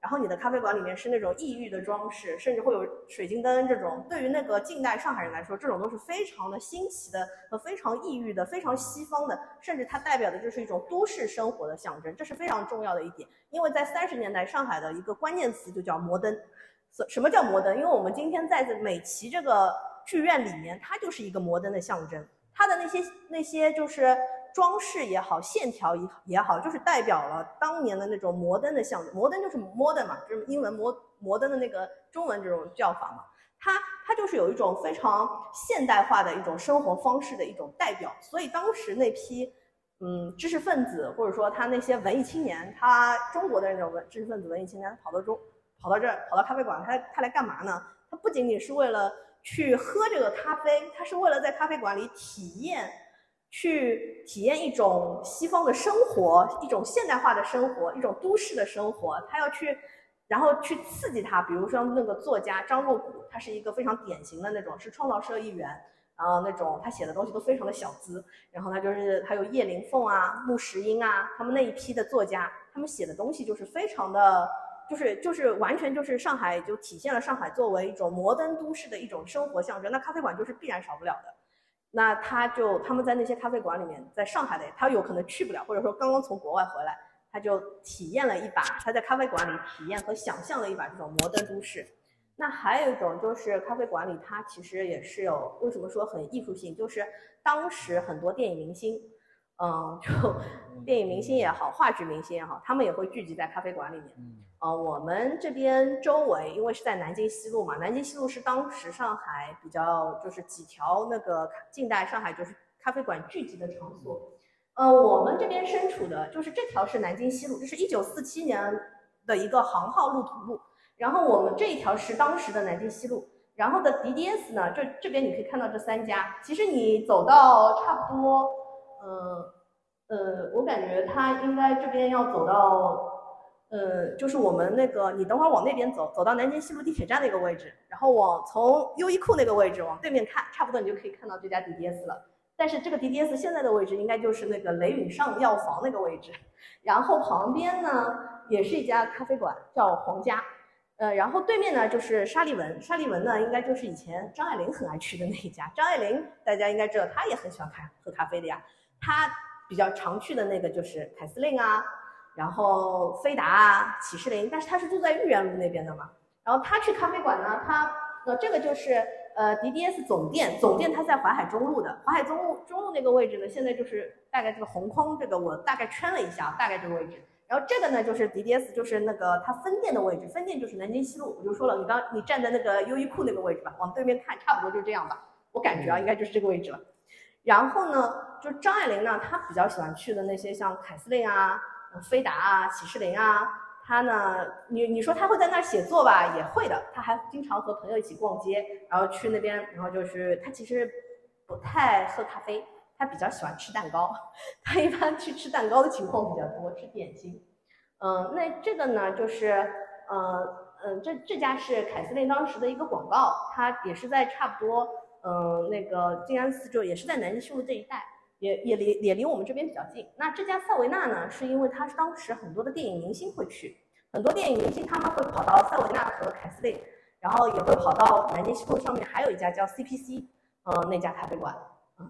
然后你的咖啡馆里面是那种异域的装饰，甚至会有水晶灯这种，对于那个近代上海人来说，这种都是非常的新奇的和非常异域的、非常西方的，甚至它代表的就是一种都市生活的象征，这是非常重要的一点。因为在三十年代上海的一个关键词就叫摩登，什什么叫摩登？因为我们今天在美琪这个。剧院里面，它就是一个摩登的象征。它的那些那些就是装饰也好，线条也也好，就是代表了当年的那种摩登的象征。摩登就是 modern 嘛，就是英文摩摩登的那个中文这种叫法嘛。它它就是有一种非常现代化的一种生活方式的一种代表。所以当时那批嗯知识分子或者说他那些文艺青年，他中国的那种文知识分子文艺青年，跑到中跑到这儿跑到咖啡馆，他他来干嘛呢？他不仅仅是为了。去喝这个咖啡，他是为了在咖啡馆里体验，去体验一种西方的生活，一种现代化的生活，一种都市的生活。他要去，然后去刺激他。比如说那个作家张若谷，他是一个非常典型的那种，是创造社一员，然后那种他写的东西都非常的小资。然后他就是还有叶灵凤啊、穆石英啊，他们那一批的作家，他们写的东西就是非常的。就是就是完全就是上海就体现了上海作为一种摩登都市的一种生活象征，那咖啡馆就是必然少不了的。那他就他们在那些咖啡馆里面，在上海的他有可能去不了，或者说刚刚从国外回来，他就体验了一把他在咖啡馆里体验和想象了一把这种摩登都市。那还有一种就是咖啡馆里它其实也是有为什么说很艺术性，就是当时很多电影明星。嗯，就电影明星也好，话剧明星也好，他们也会聚集在咖啡馆里面。嗯，呃，我们这边周围，因为是在南京西路嘛，南京西路是当时上海比较就是几条那个近代上海就是咖啡馆聚集的场所。呃，我们这边身处的就是这条是南京西路，这是一九四七年的一个航号路途路。然后我们这一条是当时的南京西路，然后的 DDS 呢，这这边你可以看到这三家。其实你走到差不多。呃呃，我感觉他应该这边要走到，呃，就是我们那个，你等会儿往那边走，走到南京西路地铁站那个位置，然后往从优衣库那个位置往对面看，差不多你就可以看到这家 DDS 了。但是这个 DDS 现在的位置应该就是那个雷允上药房那个位置，然后旁边呢也是一家咖啡馆，叫皇家。呃，然后对面呢就是沙利文，沙利文呢应该就是以前张爱玲很爱去的那一家。张爱玲大家应该知道，她也很喜欢咖喝咖啡的呀。他比较常去的那个就是凯司令啊，然后飞达啊，启士林，但是他是住在豫园路那边的嘛。然后他去咖啡馆呢，他呃这个就是呃 DDS 总店，总店他在淮海中路的，淮海中路中路那个位置呢，现在就是大概这个红框这个我大概圈了一下，大概这个位置。然后这个呢就是 DDS，就是那个它分店的位置，分店就是南京西路。我就说了，你刚你站在那个优衣库那个位置吧，往对面看，差不多就这样吧。我感觉啊，应该就是这个位置了。然后呢？就张爱玲呢，她比较喜欢去的那些像凯司令啊、飞达啊、喜士林啊，她呢，你你说她会在那儿写作吧，也会的。她还经常和朋友一起逛街，然后去那边，然后就是她其实不太喝咖啡，他比较喜欢吃蛋糕，他一般去吃蛋糕的情况比较多，吃点心。嗯，那这个呢，就是呃嗯，这这家是凯司令当时的一个广告，它也是在差不多嗯那个静安寺，就也是在南京西路这一带，也也离也离我们这边比较近。那这家塞维纳呢，是因为它当时很多的电影明星会去，很多电影明星他们会跑到塞维纳和凯司令，然后也会跑到南京西路上面还有一家叫 CPC，嗯那家咖啡馆。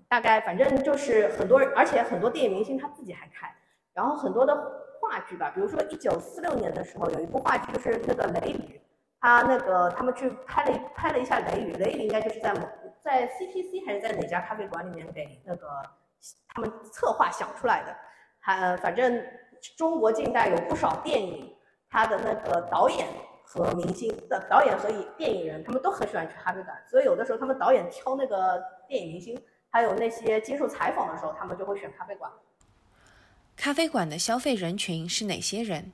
大概反正就是很多人，而且很多电影明星他自己还开，然后很多的话剧吧，比如说一九四六年的时候有一部话剧就是那个《雷雨》，他那个他们去拍了拍了一下《雷雨》，《雷雨》应该就是在某在 CPC 还是在哪家咖啡馆里面给那个他们策划想出来的，还反正中国近代有不少电影，他的那个导演和明星的导演和电影人他们都很喜欢去咖啡馆，所以有的时候他们导演挑那个电影明星。还有那些接受采访的时候，他们就会选咖啡馆。咖啡馆的消费人群是哪些人？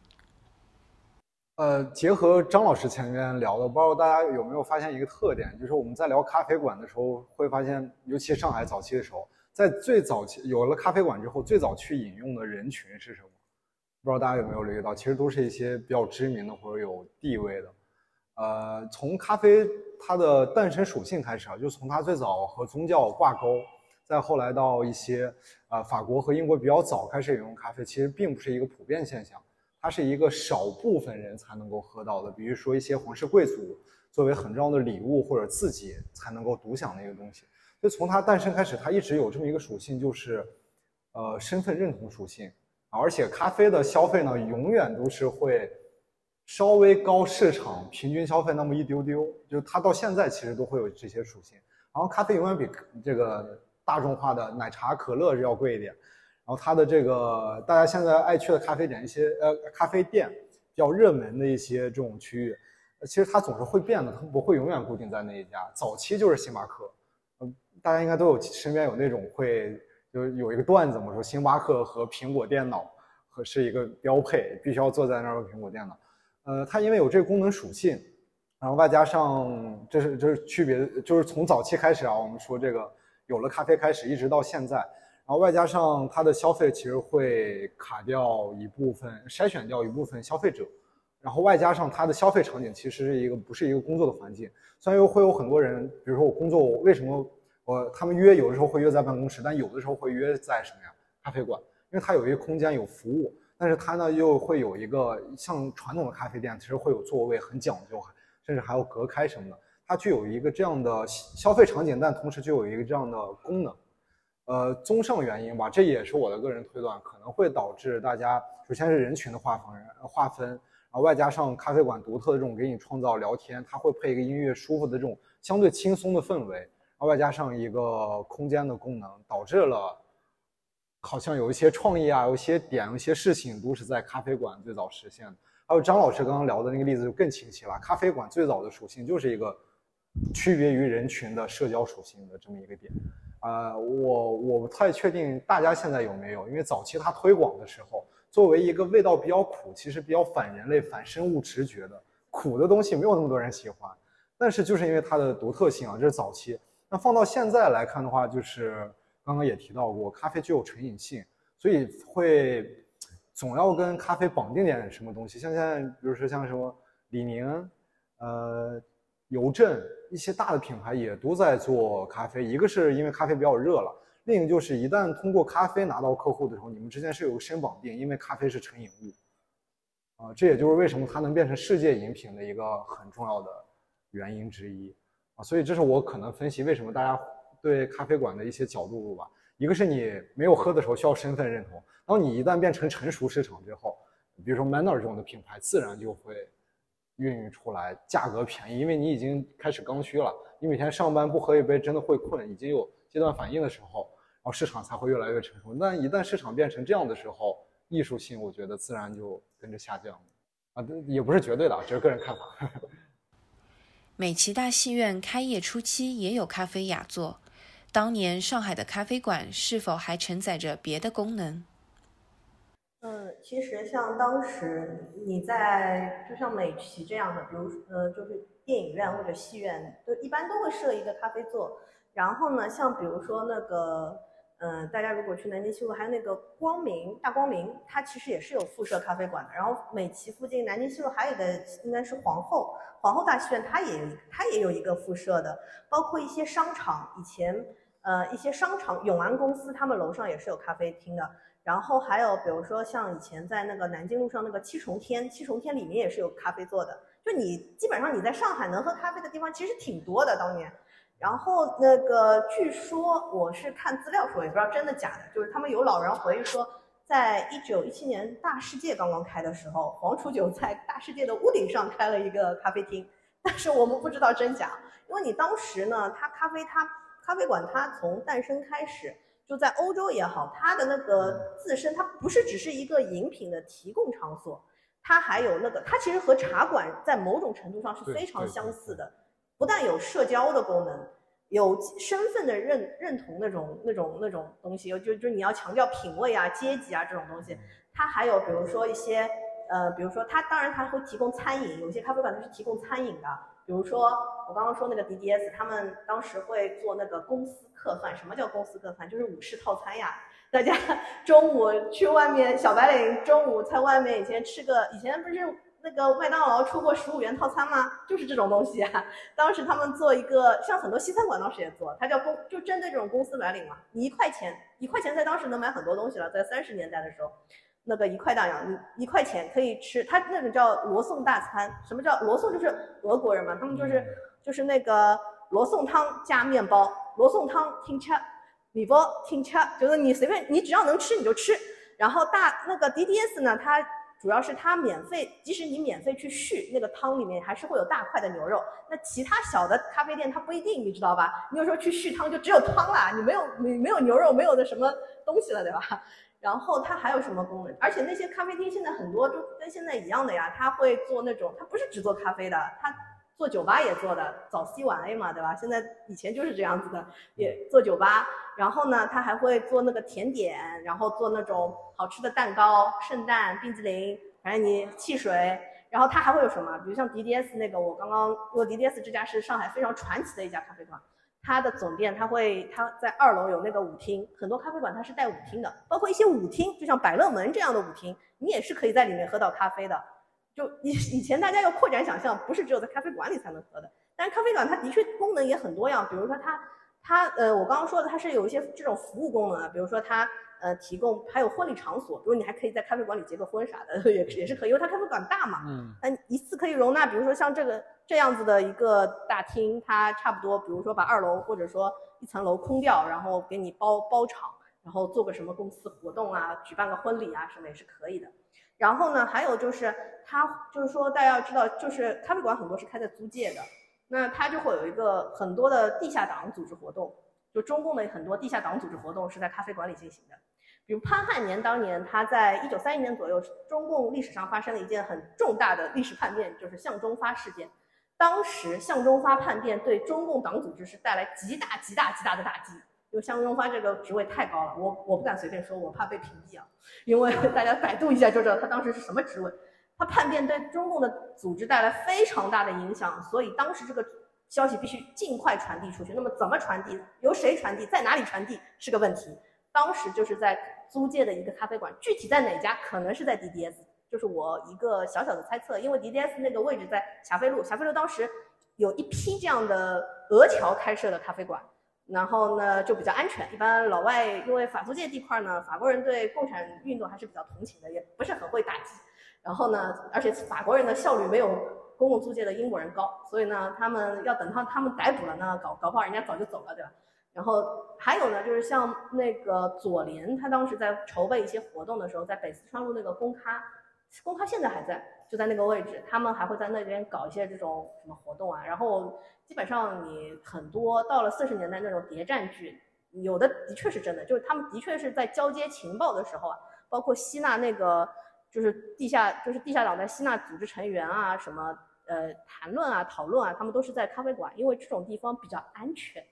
呃，结合张老师前面聊的，不知道大家有没有发现一个特点，就是我们在聊咖啡馆的时候，会发现，尤其上海早期的时候，在最早期有了咖啡馆之后，最早去饮用的人群是什么？不知道大家有没有留意到，其实都是一些比较知名的或者有地位的。呃，从咖啡它的诞生属性开始啊，就从它最早和宗教挂钩，再后来到一些呃法国和英国比较早开始饮用咖啡，其实并不是一个普遍现象，它是一个少部分人才能够喝到的，比如说一些皇室贵族作为很重要的礼物或者自己才能够独享的一个东西。就从它诞生开始，它一直有这么一个属性，就是呃身份认同属性，而且咖啡的消费呢，永远都是会。稍微高市场平均消费那么一丢丢，就它到现在其实都会有这些属性。然后咖啡永远比这个大众化的奶茶、可乐要贵一点。然后它的这个大家现在爱去的咖啡店，一些呃咖啡店比较热门的一些这种区域，其实它总是会变的，它不会永远固定在那一家。早期就是星巴克，嗯，大家应该都有身边有那种会就有一个段子嘛，说星巴克和苹果电脑和是一个标配，必须要坐在那儿用苹果电脑。呃，它因为有这个功能属性，然后外加上这是这是区别，就是从早期开始啊，我们说这个有了咖啡开始，一直到现在，然后外加上它的消费其实会卡掉一部分，筛选掉一部分消费者，然后外加上它的消费场景其实是一个不是一个工作的环境，虽然又会有很多人，比如说我工作，我为什么我他们约有的时候会约在办公室，但有的时候会约在什么呀？咖啡馆，因为它有一个空间有服务。但是它呢又会有一个像传统的咖啡店，其实会有座位很讲究，甚至还要隔开什么的。它具有一个这样的消费场景，但同时就有一个这样的功能。呃，综上原因吧，这也是我的个人推断，可能会导致大家首先是人群的划分划分，然后外加上咖啡馆独特的这种给你创造聊天，它会配一个音乐舒服的这种相对轻松的氛围，然后外加上一个空间的功能，导致了。好像有一些创意啊，有一些点，有一些事情都是在咖啡馆最早实现的。还有张老师刚刚聊的那个例子就更清晰了。咖啡馆最早的属性就是一个区别于人群的社交属性的这么一个点。呃，我我不太确定大家现在有没有，因为早期它推广的时候，作为一个味道比较苦，其实比较反人类、反生物直觉的苦的东西，没有那么多人喜欢。但是就是因为它的独特性啊，这是早期。那放到现在来看的话，就是。刚刚也提到过，咖啡具有成瘾性，所以会总要跟咖啡绑定点什么东西。像现在，比如说像什么李宁、呃邮政一些大的品牌也都在做咖啡。一个是因为咖啡比较热了，另一个就是一旦通过咖啡拿到客户的时候，你们之间是有深绑定，因为咖啡是成瘾物。啊，这也就是为什么它能变成世界饮品的一个很重要的原因之一。啊，所以这是我可能分析为什么大家。对咖啡馆的一些角度吧，一个是你没有喝的时候需要身份认同，当你一旦变成成熟市场之后，比如说 Manner 这种的品牌，自然就会孕育出来价格便宜，因为你已经开始刚需了，你每天上班不喝一杯真的会困，已经有阶段反应的时候，然后市场才会越来越成熟。但一旦市场变成这样的时候，艺术性我觉得自然就跟着下降啊，也不是绝对的，这是个人看法。美琪大戏院开业初期也有咖啡雅座。当年上海的咖啡馆是否还承载着别的功能？嗯，其实像当时你在就像美琪这样的，比如呃，就是电影院或者戏院，都一般都会设一个咖啡座。然后呢，像比如说那个嗯，大家如果去南京西路，还有那个光明大光明，它其实也是有附设咖啡馆的。然后美琪附近南京西路还有一个应该是皇后皇后大戏院，它也有它也有一个附设的，包括一些商场，以前呃一些商场永安公司他们楼上也是有咖啡厅的。然后还有比如说像以前在那个南京路上那个七重天，七重天里面也是有咖啡做的。就你基本上你在上海能喝咖啡的地方其实挺多的，当年。然后那个据说我是看资料说，也不知道真的假的，就是他们有老人回忆说，在一九一七年大世界刚刚开的时候，黄楚九在大世界的屋顶上开了一个咖啡厅，但是我们不知道真假，因为你当时呢，它咖啡它咖啡馆它从诞生开始就在欧洲也好，它的那个自身它不是只是一个饮品的提供场所，它还有那个它其实和茶馆在某种程度上是非常相似的。不但有社交的功能，有身份的认认同那种那种那种东西，就就你要强调品味啊、阶级啊这种东西，它还有比如说一些呃，比如说它当然它会提供餐饮，有些咖啡馆它是提供餐饮的，比如说我刚刚说那个 DDS，他们当时会做那个公司客饭。什么叫公司客饭？就是午市套餐呀，大家 中午去外面小白领中午在外面以前吃个以前不是。那个麦当劳出过十五元套餐吗？就是这种东西啊。当时他们做一个，像很多西餐馆当时也做，它叫公，就针对这种公司白领嘛。你一块钱，一块钱在当时能买很多东西了。在三十年代的时候，那个一块大洋，你一块钱可以吃，它那种叫罗宋大餐。什么叫罗宋？就是俄国人嘛，他们就是就是那个罗宋汤加面包，罗宋汤听吃，米包听吃，就是你随便，你只要能吃你就吃。然后大那个 DDS 呢，它。主要是它免费，即使你免费去续那个汤里面，还是会有大块的牛肉。那其他小的咖啡店它不一定，你知道吧？你有时候去续汤就只有汤了，你没有你没有牛肉，没有的什么东西了，对吧？然后它还有什么功能？而且那些咖啡厅现在很多都跟现在一样的呀，它会做那种，它不是只做咖啡的，它。做酒吧也做的早 C 晚 A 嘛，对吧？现在以前就是这样子的，也做酒吧。然后呢，他还会做那个甜点，然后做那种好吃的蛋糕、圣诞冰激凌，反正你汽水。然后他还会有什么？比如像 DDS 那个，我刚刚因为 DDS 这家是上海非常传奇的一家咖啡馆，它的总店它会它在二楼有那个舞厅，很多咖啡馆它是带舞厅的，包括一些舞厅，就像百乐门这样的舞厅，你也是可以在里面喝到咖啡的。就以以前大家要扩展想象，不是只有在咖啡馆里才能喝的。但是咖啡馆它的确功能也很多样，比如说它它呃，我刚刚说的它是有一些这种服务功能的，比如说它呃提供还有婚礼场所，比如你还可以在咖啡馆里结个婚啥的，也也是可以，因为它咖啡馆大嘛，嗯，那一次可以容纳，比如说像这个这样子的一个大厅，它差不多，比如说把二楼或者说一层楼空掉，然后给你包包场，然后做个什么公司活动啊，举办个婚礼啊什么也是可以的。然后呢，还有就是，它就是说，大家要知道，就是咖啡馆很多是开在租界的，那它就会有一个很多的地下党组织活动，就中共的很多地下党组织活动是在咖啡馆里进行的。比如潘汉年当年，他在一九三一年左右，中共历史上发生了一件很重大的历史叛变，就是向忠发事件。当时向忠发叛变对中共党组织是带来极大极大极大的打击。因为向忠发这个职位太高了，我我不敢随便说，我怕被屏蔽啊。因为 大家百度一下就知道他当时是什么职位。他叛变对中共的组织带来非常大的影响，所以当时这个消息必须尽快传递出去。那么怎么传递？由谁传递？在哪里传递是个问题。当时就是在租界的一个咖啡馆，具体在哪家？可能是在 DDS，就是我一个小小的猜测。因为 DDS 那个位置在霞飞路，霞飞路当时有一批这样的俄侨开设的咖啡馆。然后呢，就比较安全。一般老外因为法租界地块呢，法国人对共产运动还是比较同情的，也不是很会打击。然后呢，而且法国人的效率没有公共租界的英国人高，所以呢，他们要等到他们逮捕了呢，搞搞不好人家早就走了，对吧？然后还有呢，就是像那个左联，他当时在筹备一些活动的时候，在北四川路那个公咖，公咖现在还在，就在那个位置，他们还会在那边搞一些这种什么活动啊，然后。基本上你很多到了四十年代那种谍战剧，有的的确是真的，就是他们的确是在交接情报的时候啊，包括吸纳那个就是地下就是地下党在吸纳组织成员啊，什么呃谈论啊讨论啊，他们都是在咖啡馆，因为这种地方比较安全。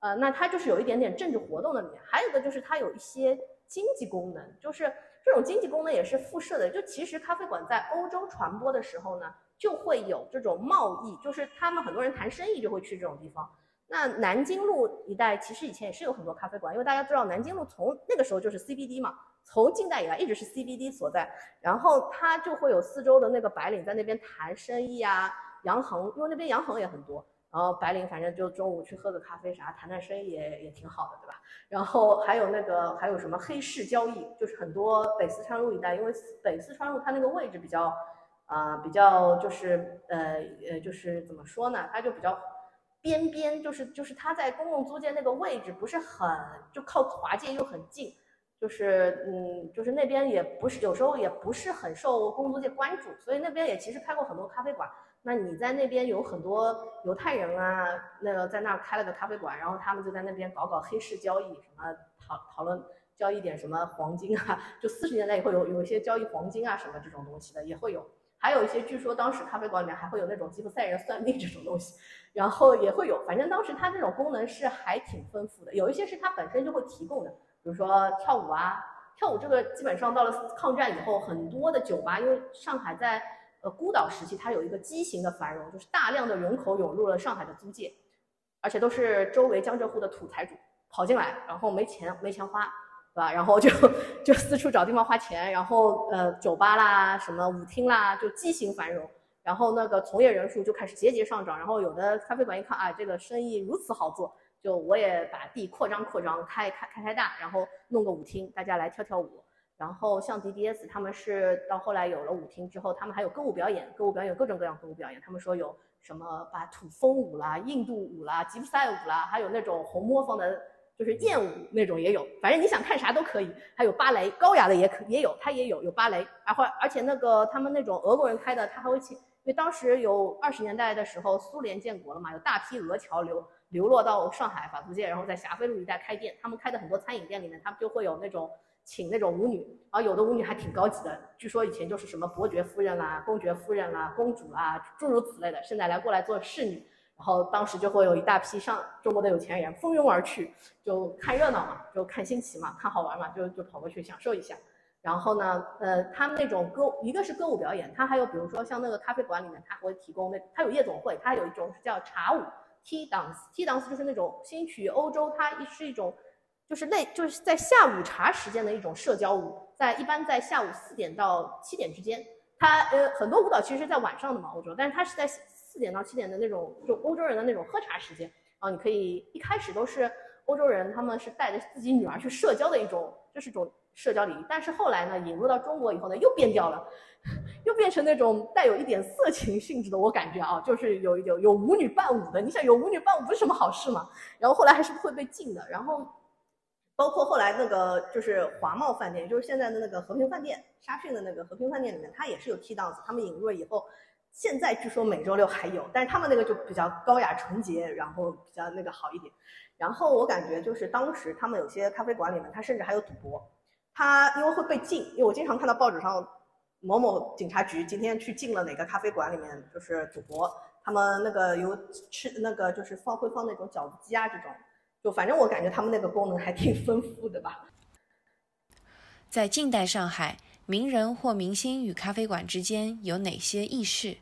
呃，那它就是有一点点政治活动的里面，还有的就是它有一些经济功能，就是这种经济功能也是辐射的。就其实咖啡馆在欧洲传播的时候呢。就会有这种贸易，就是他们很多人谈生意就会去这种地方。那南京路一带其实以前也是有很多咖啡馆，因为大家知道南京路从那个时候就是 CBD 嘛，从近代以来一直是 CBD 所在，然后它就会有四周的那个白领在那边谈生意啊，洋行，因为那边洋行也很多。然后白领反正就中午去喝个咖啡啥，谈谈生意也也挺好的，对吧？然后还有那个还有什么黑市交易，就是很多北四川路一带，因为北四川路它那个位置比较，啊比较就是呃呃就是怎么说呢？它就比较边边，就是就是它在公共租界那个位置不是很就靠华界又很近，就是嗯就是那边也不是有时候也不是很受公租界关注，所以那边也其实开过很多咖啡馆。那你在那边有很多犹太人啊，那个在那儿开了个咖啡馆，然后他们就在那边搞搞黑市交易，什么讨讨论交易点什么黄金啊，就四十年代也会有有一些交易黄金啊什么这种东西的也会有，还有一些据说当时咖啡馆里面还会有那种吉普赛人算命这种东西，然后也会有，反正当时它这种功能是还挺丰富的，有一些是它本身就会提供的，比如说跳舞啊，跳舞这个基本上到了抗战以后，很多的酒吧，因为上海在。呃，孤岛时期它有一个畸形的繁荣，就是大量的人口涌入了上海的租界，而且都是周围江浙沪的土财主跑进来，然后没钱没钱花，对吧？然后就就四处找地方花钱，然后呃酒吧啦、什么舞厅啦，就畸形繁荣，然后那个从业人数就开始节节上涨，然后有的咖啡馆一看啊，这个生意如此好做，就我也把地扩张扩张，开开开开大，然后弄个舞厅，大家来跳跳舞。然后像 DDS，他们是到后来有了舞厅之后，他们还有歌舞表演，歌舞表演有各种各样歌舞表演。他们说有什么把土风舞啦、印度舞啦、吉普赛舞啦，还有那种红磨坊的，就是艳舞那种也有。反正你想看啥都可以。还有芭蕾，高雅的也可也有，它也有有芭蕾。然后而且那个他们那种俄国人开的，他还会请，因为当时有二十年代的时候苏联建国了嘛，有大批俄侨流流落到上海法租界，然后在霞飞路一带开店。他们开的很多餐饮店里面，他们就会有那种。请那种舞女，然后有的舞女还挺高级的，据说以前就是什么伯爵夫人啦、公爵夫人啦、公主啦，诸如此类的，现在来过来做侍女，然后当时就会有一大批上中国的有钱人蜂拥而去，就看热闹嘛，就看新奇嘛，看好玩嘛，就就跑过去享受一下。然后呢，呃，他们那种歌，一个是歌舞表演，他还有比如说像那个咖啡馆里面，他会提供那，他有夜总会，他有一种是叫茶舞 （tea dance），tea dance 就是那种新曲欧洲，它是一种。就是类就是在下午茶时间的一种社交舞，在一般在下午四点到七点之间，它呃很多舞蹈其实是在晚上的嘛欧洲，但是它是在四点到七点的那种就欧洲人的那种喝茶时间，然后你可以一开始都是欧洲人，他们是带着自己女儿去社交的一种，这是种社交礼仪，但是后来呢引入到中国以后呢又变掉了，又变成那种带有一点色情性质的，我感觉啊就是有有有舞女伴舞的，你想有舞女伴舞不是什么好事嘛，然后后来还是会被禁的，然后。包括后来那个就是华茂饭店，就是现在的那个和平饭店，沙逊的那个和平饭店里面，它也是有 T dance，他们引入了以后，现在据说每周六还有，但是他们那个就比较高雅纯洁，然后比较那个好一点。然后我感觉就是当时他们有些咖啡馆里面，它甚至还有赌博，它因为会被禁，因为我经常看到报纸上某某警察局今天去禁了哪个咖啡馆里面就是赌博，他们那个有吃那个就是放会放那种饺子机啊这种。就反正我感觉他们那个功能还挺丰富的吧。在近代上海，名人或明星与咖啡馆之间有哪些轶事？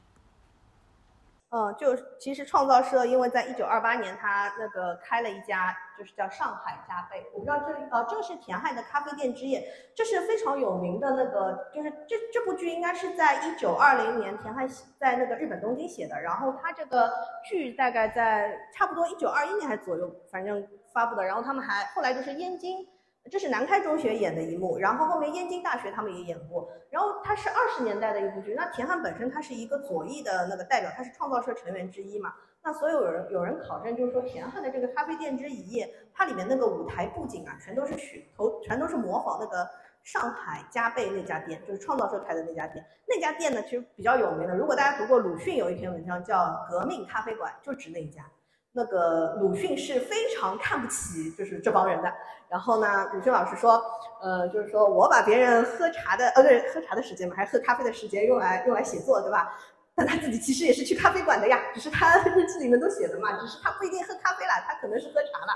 嗯，就其实创造社，因为在一九二八年，他那个开了一家，就是叫上海加倍。我不知道这里，呃，这个是田汉的咖啡店之夜，这是非常有名的那个，就是这这部剧应该是在一九二零年田汉在那个日本东京写的，然后他这个剧大概在差不多一九二一年还左右，反正发布的。然后他们还后来就是燕京。这是南开中学演的一幕，然后后面燕京大学他们也演过，然后它是二十年代的一部剧。那田汉本身他是一个左翼的那个代表，他是创造社成员之一嘛。那所有人有人考证，就是说田汉的这个咖啡店之一，它里面那个舞台布景啊，全都是学头，全都是模仿那个上海加倍那家店，就是创造社开的那家店。那家店呢，其实比较有名的。如果大家读过鲁迅有一篇文章叫《革命咖啡馆》，就指那一家。那个鲁迅是非常看不起就是这帮人的，然后呢，鲁迅老师说，呃，就是说我把别人喝茶的，呃，对，喝茶的时间嘛，还是喝咖啡的时间用来用来写作，对吧？但他自己其实也是去咖啡馆的呀，只是他日记里面都写的嘛，只是他不一定喝咖啡了，他可能是喝茶了。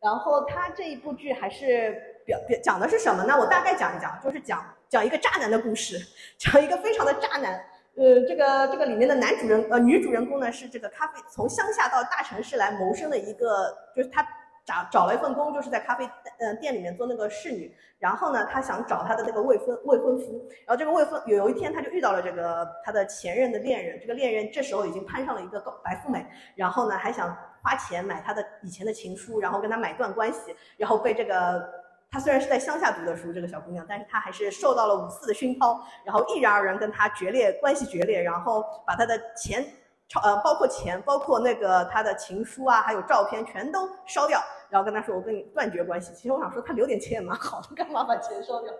然后他这一部剧还是表表讲的是什么呢？我大概讲一讲，就是讲讲一个渣男的故事，讲一个非常的渣男。呃，这个这个里面的男主人呃女主人公呢是这个咖啡从乡下到大城市来谋生的一个，就是他找找了一份工，就是在咖啡呃店里面做那个侍女。然后呢，她想找她的那个未婚未婚夫。然后这个未婚有有一天，她就遇到了这个她的前任的恋人。这个恋人这时候已经攀上了一个高白富美，然后呢还想花钱买她的以前的情书，然后跟她买断关系，然后被这个。她虽然是在乡下读的书，这个小姑娘，但是她还是受到了五四的熏陶，然后毅然而然跟他决裂，关系决裂，然后把她的钱，超呃，包括钱，包括那个她的情书啊，还有照片，全都烧掉，然后跟他说：“我跟你断绝关系。”其实我想说，他留点钱也蛮好的，干嘛把钱烧掉？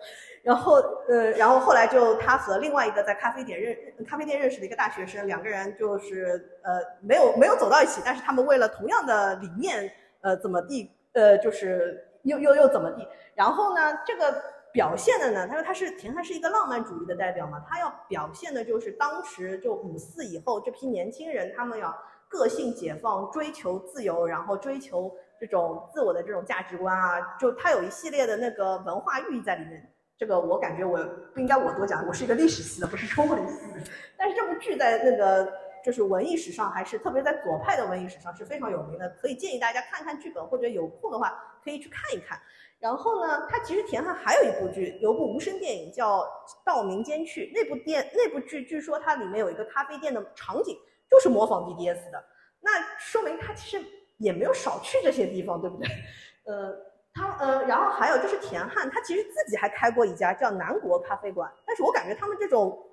然后，呃，然后后来就他和另外一个在咖啡店认咖啡店认识的一个大学生，两个人就是呃没有没有走到一起，但是他们为了同样的理念，呃，怎么地，呃，就是。又又又怎么地？然后呢？这个表现的呢？他说他是田汉是一个浪漫主义的代表嘛，他要表现的就是当时就五四以后这批年轻人，他们要个性解放、追求自由，然后追求这种自我的这种价值观啊，就它有一系列的那个文化寓意在里面。这个我感觉我不应该我多讲，我是一个历史系的，不是中文系的。但是这部剧在那个。就是文艺史上还是特别在左派的文艺史上是非常有名的，可以建议大家看看剧本，或者有空的话可以去看一看。然后呢，他其实田汉还有一部剧，有部无声电影叫《到民间去》，那部电那部剧据说它里面有一个咖啡店的场景就是模仿 BDS 的，那说明他其实也没有少去这些地方，对不对？呃，他呃，然后还有就是田汉，他其实自己还开过一家叫南国咖啡馆，但是我感觉他们这种。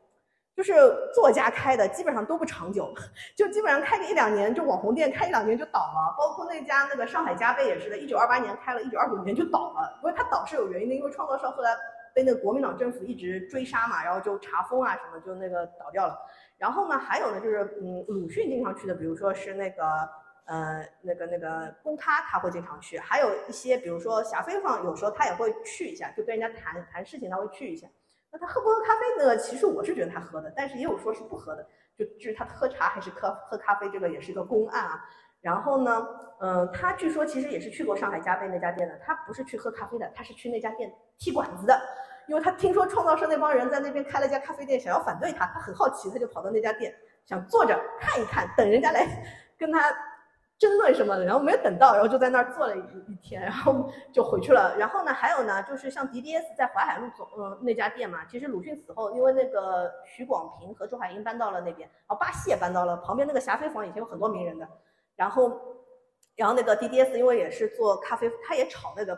就是作家开的，基本上都不长久，就基本上开个一两年，就网红店开一两年就倒了。包括那家那个上海加贝也是的，一九二八年开了，一九二九年就倒了。不过他倒是有原因的，因为创造社后来被那个国民党政府一直追杀嘛，然后就查封啊什么，就那个倒掉了。然后呢，还有呢，就是嗯，鲁迅经常去的，比如说是那个呃那个那个公咖，他会经常去。还有一些，比如说霞飞坊，有时候他也会去一下，就跟人家谈谈事情，他会去一下。那他喝不喝咖啡呢？其实我是觉得他喝的，但是也有说是不喝的。就至于他喝茶还是喝喝咖啡，这个也是一个公案啊。然后呢，嗯，他据说其实也是去过上海加贝那家店的。他不是去喝咖啡的，他是去那家店踢馆子的。因为他听说创造社那帮人在那边开了家咖啡店，想要反对他，他很好奇，他就跑到那家店想坐着看一看，等人家来跟他。争论什么的，然后没有等到，然后就在那儿坐了一一天，然后就回去了。然后呢，还有呢，就是像 DDS 在淮海路总嗯那家店嘛，其实鲁迅死后，因为那个徐广平和周海婴搬到了那边，然后巴西也搬到了旁边那个霞飞坊，以前有很多名人的。然后，然后那个 DDS 因为也是做咖啡，他也炒那个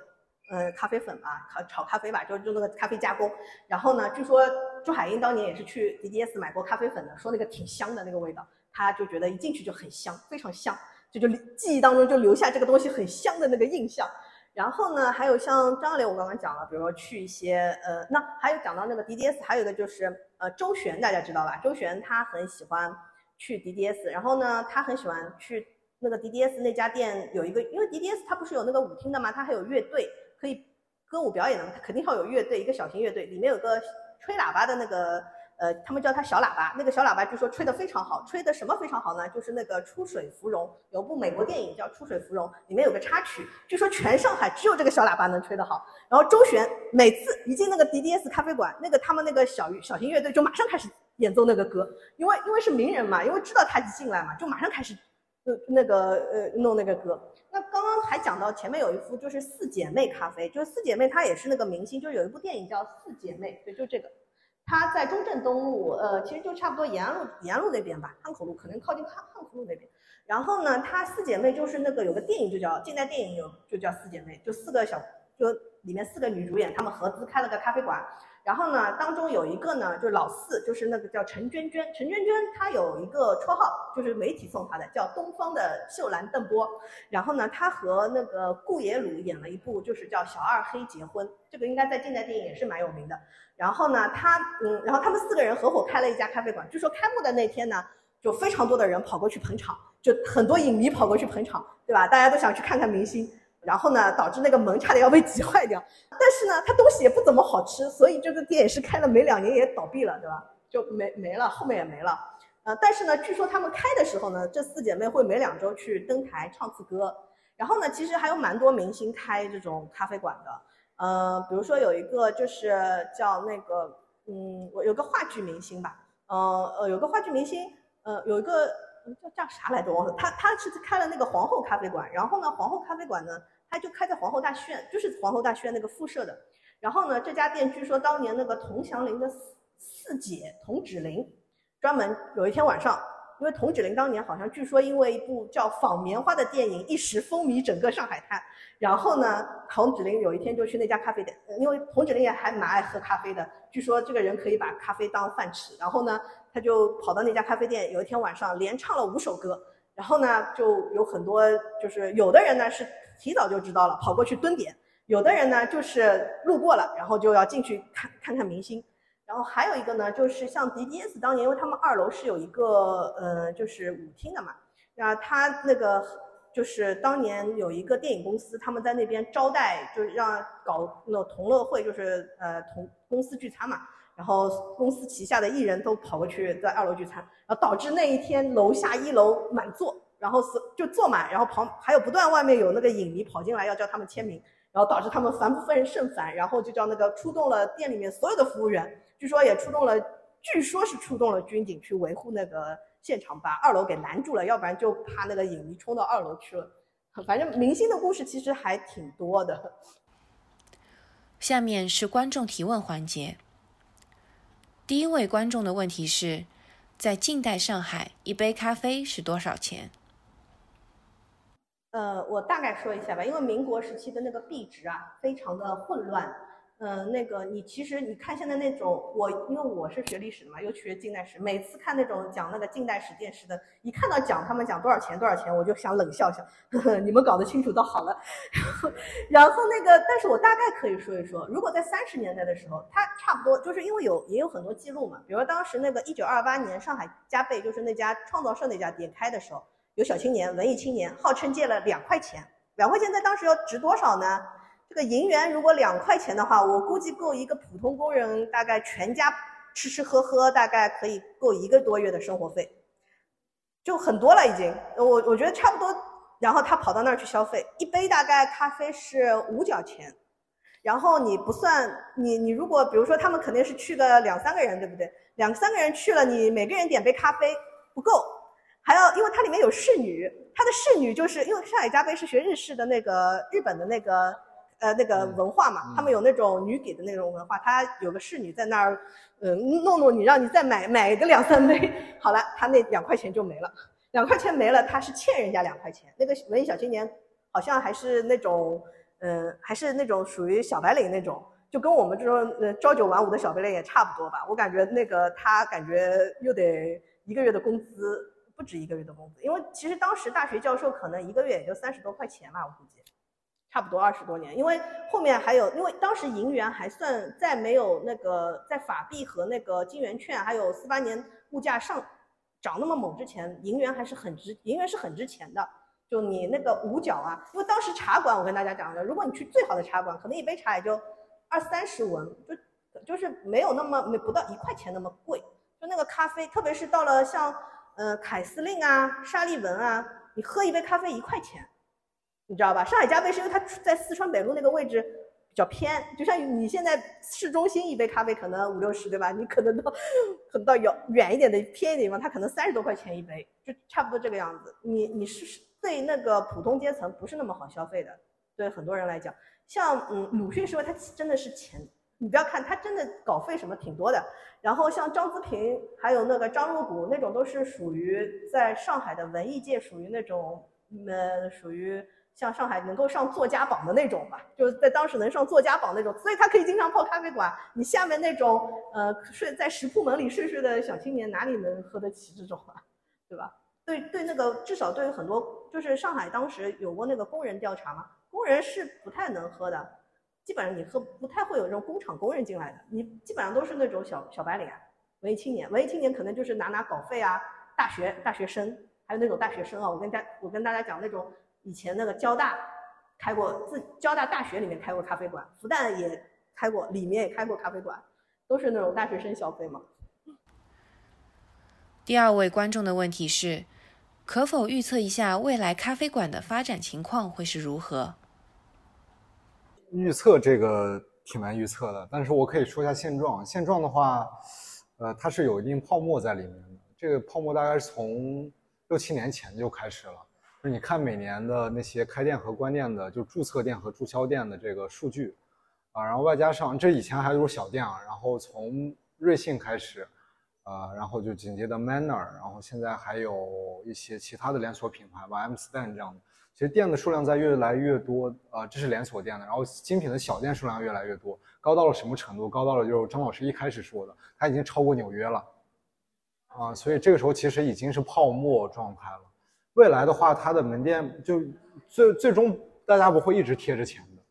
呃咖啡粉嘛，炒炒咖啡吧，就就那个咖啡加工。然后呢，据说周海婴当年也是去 DDS 买过咖啡粉的，说那个挺香的那个味道，他就觉得一进去就很香，非常香。就就记忆当中就留下这个东西很香的那个印象，然后呢，还有像张爱玲，我刚刚讲了，比如说去一些呃，那还有讲到那个 DDS，还有一个就是呃周璇，大家知道吧？周璇他很喜欢去 DDS，然后呢，他很喜欢去那个 DDS 那家店有一个，因为 DDS 它不是有那个舞厅的吗？它还有乐队可以歌舞表演的嘛，它肯定要有乐队，一个小型乐队，里面有个吹喇叭的那个。呃，他们叫它小喇叭，那个小喇叭据说吹得非常好，吹的什么非常好呢？就是那个《出水芙蓉》，有部美国电影叫《出水芙蓉》，里面有个插曲，据说全上海只有这个小喇叭能吹得好。然后周璇每次一进那个 DDS 咖啡馆，那个他们那个小小型乐队就马上开始演奏那个歌，因为因为是名人嘛，因为知道他一进来嘛，就马上开始呃那个呃弄那个歌。那刚刚还讲到前面有一幅就是四姐妹咖啡，就是四姐妹她也是那个明星，就有一部电影叫《四姐妹》，对，就这个。它在中正东路，呃，其实就差不多延安路，延安路那边吧，汉口路可能靠近汉汉口路那边。然后呢，她四姐妹就是那个有个电影就叫近代电影有就叫四姐妹，就四个小就里面四个女主演，她们合资开了个咖啡馆。然后呢，当中有一个呢，就是老四，就是那个叫陈娟娟。陈娟娟她有一个绰号，就是媒体送她的，叫东方的秀兰邓波。然后呢，她和那个顾野鲁演了一部，就是叫《小二黑结婚》，这个应该在近代电影也是蛮有名的。然后呢，他嗯，然后他们四个人合伙开了一家咖啡馆。据说开幕的那天呢，就非常多的人跑过去捧场，就很多影迷跑过去捧场，对吧？大家都想去看看明星。然后呢，导致那个门差点要被挤坏掉。但是呢，它东西也不怎么好吃，所以这个店也是开了没两年也倒闭了，对吧？就没没了，后面也没了。呃，但是呢，据说他们开的时候呢，这四姐妹会每两周去登台唱次歌。然后呢，其实还有蛮多明星开这种咖啡馆的。呃，比如说有一个就是叫那个，嗯，我有个话剧明星吧，呃呃，有个话剧明星，呃，有一个叫叫啥来着？忘了。他他是开了那个皇后咖啡馆，然后呢，皇后咖啡馆呢，他就开在皇后大剧院，就是皇后大剧院那个附设的。然后呢，这家店据说当年那个佟祥林的四四姐佟芷苓，专门有一天晚上。因为童芷苓当年好像据说因为一部叫《纺棉花》的电影一时风靡整个上海滩，然后呢，童芷苓有一天就去那家咖啡店，因为童芷苓也还蛮爱喝咖啡的，据说这个人可以把咖啡当饭吃，然后呢，他就跑到那家咖啡店，有一天晚上连唱了五首歌，然后呢，就有很多就是有的人呢是提早就知道了，跑过去蹲点，有的人呢就是路过了，然后就要进去看看看明星。然后还有一个呢，就是像 DDS 当年，因为他们二楼是有一个呃，就是舞厅的嘛。那他那个就是当年有一个电影公司，他们在那边招待，就是让搞那同乐会，就是呃同公司聚餐嘛。然后公司旗下的艺人都跑过去在二楼聚餐，然后导致那一天楼下一楼满座，然后是就坐满，然后旁还有不断外面有那个影迷跑进来要叫他们签名，然后导致他们烦不分甚烦，然后就叫那个出动了店里面所有的服务员。据说也出动了，据说是出动了军警去维护那个现场，把二楼给拦住了，要不然就怕那个影迷冲到二楼去了。反正明星的故事其实还挺多的。下面是观众提问环节。第一位观众的问题是：在近代上海，一杯咖啡是多少钱？呃，我大概说一下吧，因为民国时期的那个币值啊，非常的混乱。嗯，那个你其实你看现在那种，我因为我是学历史的嘛，又学近代史，每次看那种讲那个近代史电视的，一看到讲他们讲多少钱多少钱，我就想冷笑笑，呵呵，你们搞得清楚倒好了。然后然后那个，但是我大概可以说一说，如果在三十年代的时候，它差不多就是因为有也有很多记录嘛，比如当时那个一九二八年上海加倍，就是那家创造社那家店开的时候，有小青年文艺青年号称借了两块钱，两块钱在当时要值多少呢？这个银元如果两块钱的话，我估计够一个普通工人大概全家吃吃喝喝，大概可以够一个多月的生活费，就很多了已经。我我觉得差不多。然后他跑到那儿去消费，一杯大概咖啡是五角钱。然后你不算你你如果比如说他们肯定是去个两三个人，对不对？两三个人去了，你每个人点杯咖啡不够，还要因为它里面有侍女，他的侍女就是因为上海加杯是学日式的那个日本的那个。呃，那个文化嘛，他们有那种女给的那种文化，他有个侍女在那儿，嗯，弄弄你，让你再买买个两三杯，好了，他那两块钱就没了，两块钱没了，他是欠人家两块钱。那个文艺小青年好像还是那种，嗯，还是那种属于小白领那种，就跟我们这种呃朝九晚五的小白领也差不多吧。我感觉那个他感觉又得一个月的工资，不止一个月的工资，因为其实当时大学教授可能一个月也就三十多块钱嘛，我估计。差不多二十多年，因为后面还有，因为当时银元还算在没有那个在法币和那个金圆券，还有四八年物价上涨那么猛之前，银元还是很值，银元是很值钱的。就你那个五角啊，因为当时茶馆，我跟大家讲的，如果你去最好的茶馆，可能一杯茶也就二三十文，就就是没有那么没不到一块钱那么贵。就那个咖啡，特别是到了像呃凯司令啊、沙利文啊，你喝一杯咖啡一块钱。你知道吧？上海加杯是因为它在四川北路那个位置比较偏，就像你现在市中心一杯咖啡可能五六十，对吧？你可能到可能到遥远一点的偏一点地方，它可能三十多块钱一杯，就差不多这个样子。你你是对那个普通阶层不是那么好消费的，对很多人来讲，像嗯鲁迅说他真的是钱，你不要看他真的稿费什么挺多的。然后像张资平还有那个张若谷那种都是属于在上海的文艺界属于那种呃属于。像上海能够上作家榜的那种吧，就是在当时能上作家榜那种，所以他可以经常泡咖啡馆。你下面那种呃睡在石铺门里睡睡的小青年，哪里能喝得起这种啊？对吧？对对，那个至少对于很多，就是上海当时有过那个工人调查嘛，工人是不太能喝的，基本上你喝不太会有这种工厂工人进来的，你基本上都是那种小小白领啊，文艺青年，文艺青年可能就是拿拿稿费啊，大学大学生，还有那种大学生啊，我跟大我跟大家讲那种。以前那个交大开过，自交大大学里面开过咖啡馆，复旦也开过，里面也开过咖啡馆，都是那种大学生消费嘛。第二位观众的问题是：可否预测一下未来咖啡馆的发展情况会是如何？预测这个挺难预测的，但是我可以说一下现状。现状的话，呃，它是有一定泡沫在里面的。这个泡沫大概是从六七年前就开始了。就你看每年的那些开店和关店的，就注册店和注销店的这个数据，啊，然后外加上这以前还都是小店啊，然后从瑞幸开始，呃，然后就紧接着 Manner，然后现在还有一些其他的连锁品牌吧，M Stand 这样的。其实店的数量在越来越多，呃，这是连锁店的，然后精品的小店数量越来越多，高到了什么程度？高到了就是张老师一开始说的，它已经超过纽约了，啊，所以这个时候其实已经是泡沫状态了。未来的话，它的门店就最最终大家不会一直贴着钱的，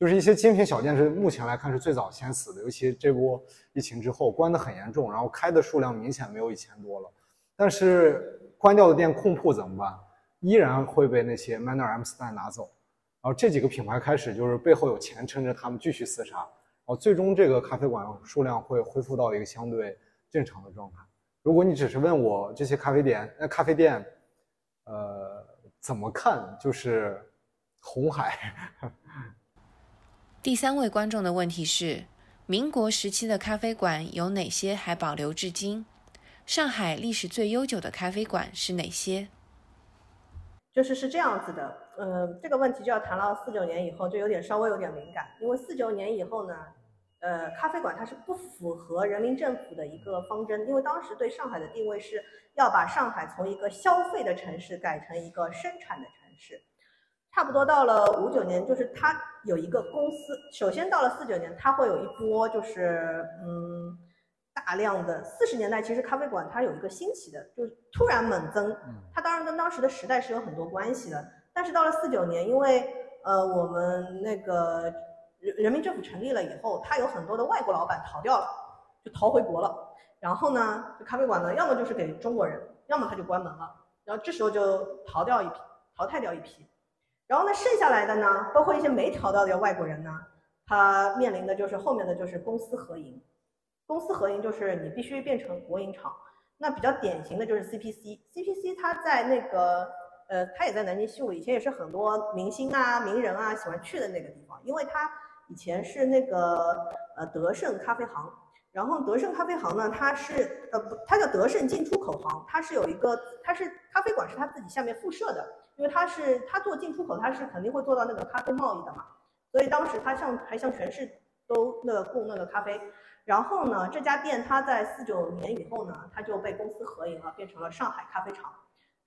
就是一些精品小店是目前来看是最早先死的，尤其这波疫情之后关的很严重，然后开的数量明显没有以前多了，但是关掉的店空铺怎么办？依然会被那些 Manner、M Stand 拿走，然后这几个品牌开始就是背后有钱撑着他们继续厮杀，然后最终这个咖啡馆数量会恢复到一个相对正常的状态。如果你只是问我这些咖啡店，那咖啡店，呃，怎么看？就是红海。第三位观众的问题是：民国时期的咖啡馆有哪些还保留至今？上海历史最悠久的咖啡馆是哪些？就是是这样子的，嗯，这个问题就要谈到四九年以后，就有点稍微有点敏感，因为四九年以后呢，呃，咖啡馆它是不符合人民政府的一个方针，因为当时对上海的定位是要把上海从一个消费的城市改成一个生产的城市，差不多到了五九年，就是它有一个公司，首先到了四九年，它会有一波就是嗯。大量的四十年代，其实咖啡馆它有一个兴起的，就是突然猛增。它当然跟当时的时代是有很多关系的。但是到了四九年，因为呃我们那个人人民政府成立了以后，它有很多的外国老板逃掉了，就逃回国了。然后呢，这咖啡馆呢，要么就是给中国人，要么它就关门了。然后这时候就逃掉一批，淘汰掉一批。然后呢，剩下来的呢，包括一些没逃掉的外国人呢，他面临的就是后面的就是公私合营。公司合营就是你必须变成国营厂，那比较典型的就是 CPC，CPC 它在那个呃，它也在南京西路，以前也是很多明星啊、名人啊喜欢去的那个地方，因为它以前是那个呃德胜咖啡行，然后德胜咖啡行呢，它是呃不，它叫德胜进出口行，它是有一个，它是咖啡馆是它自己下面附设的，因为它是它做进出口，它是肯定会做到那个咖啡贸易的嘛，所以当时它向还向全市都那个供那个咖啡。然后呢，这家店它在四九年以后呢，它就被公司合营了，变成了上海咖啡厂。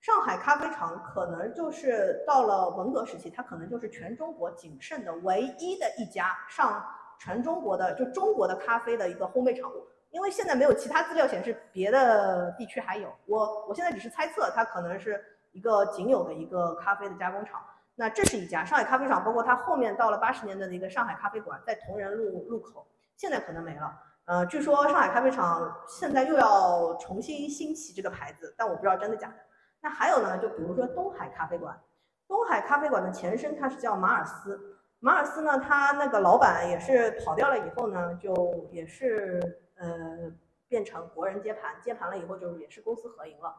上海咖啡厂可能就是到了文革时期，它可能就是全中国仅剩的唯一的一家上全中国的就中国的咖啡的一个烘焙厂。因为现在没有其他资料显示别的地区还有，我我现在只是猜测，它可能是一个仅有的一个咖啡的加工厂。那这是一家上海咖啡厂，包括它后面到了八十年代的一个上海咖啡馆，在同仁路路口，现在可能没了。呃，据说上海咖啡厂现在又要重新兴起这个牌子，但我不知道真的假的。那还有呢，就比如说东海咖啡馆，东海咖啡馆的前身它是叫马尔斯，马尔斯呢，他那个老板也是跑掉了以后呢，就也是呃变成国人接盘，接盘了以后就也是公司合营了。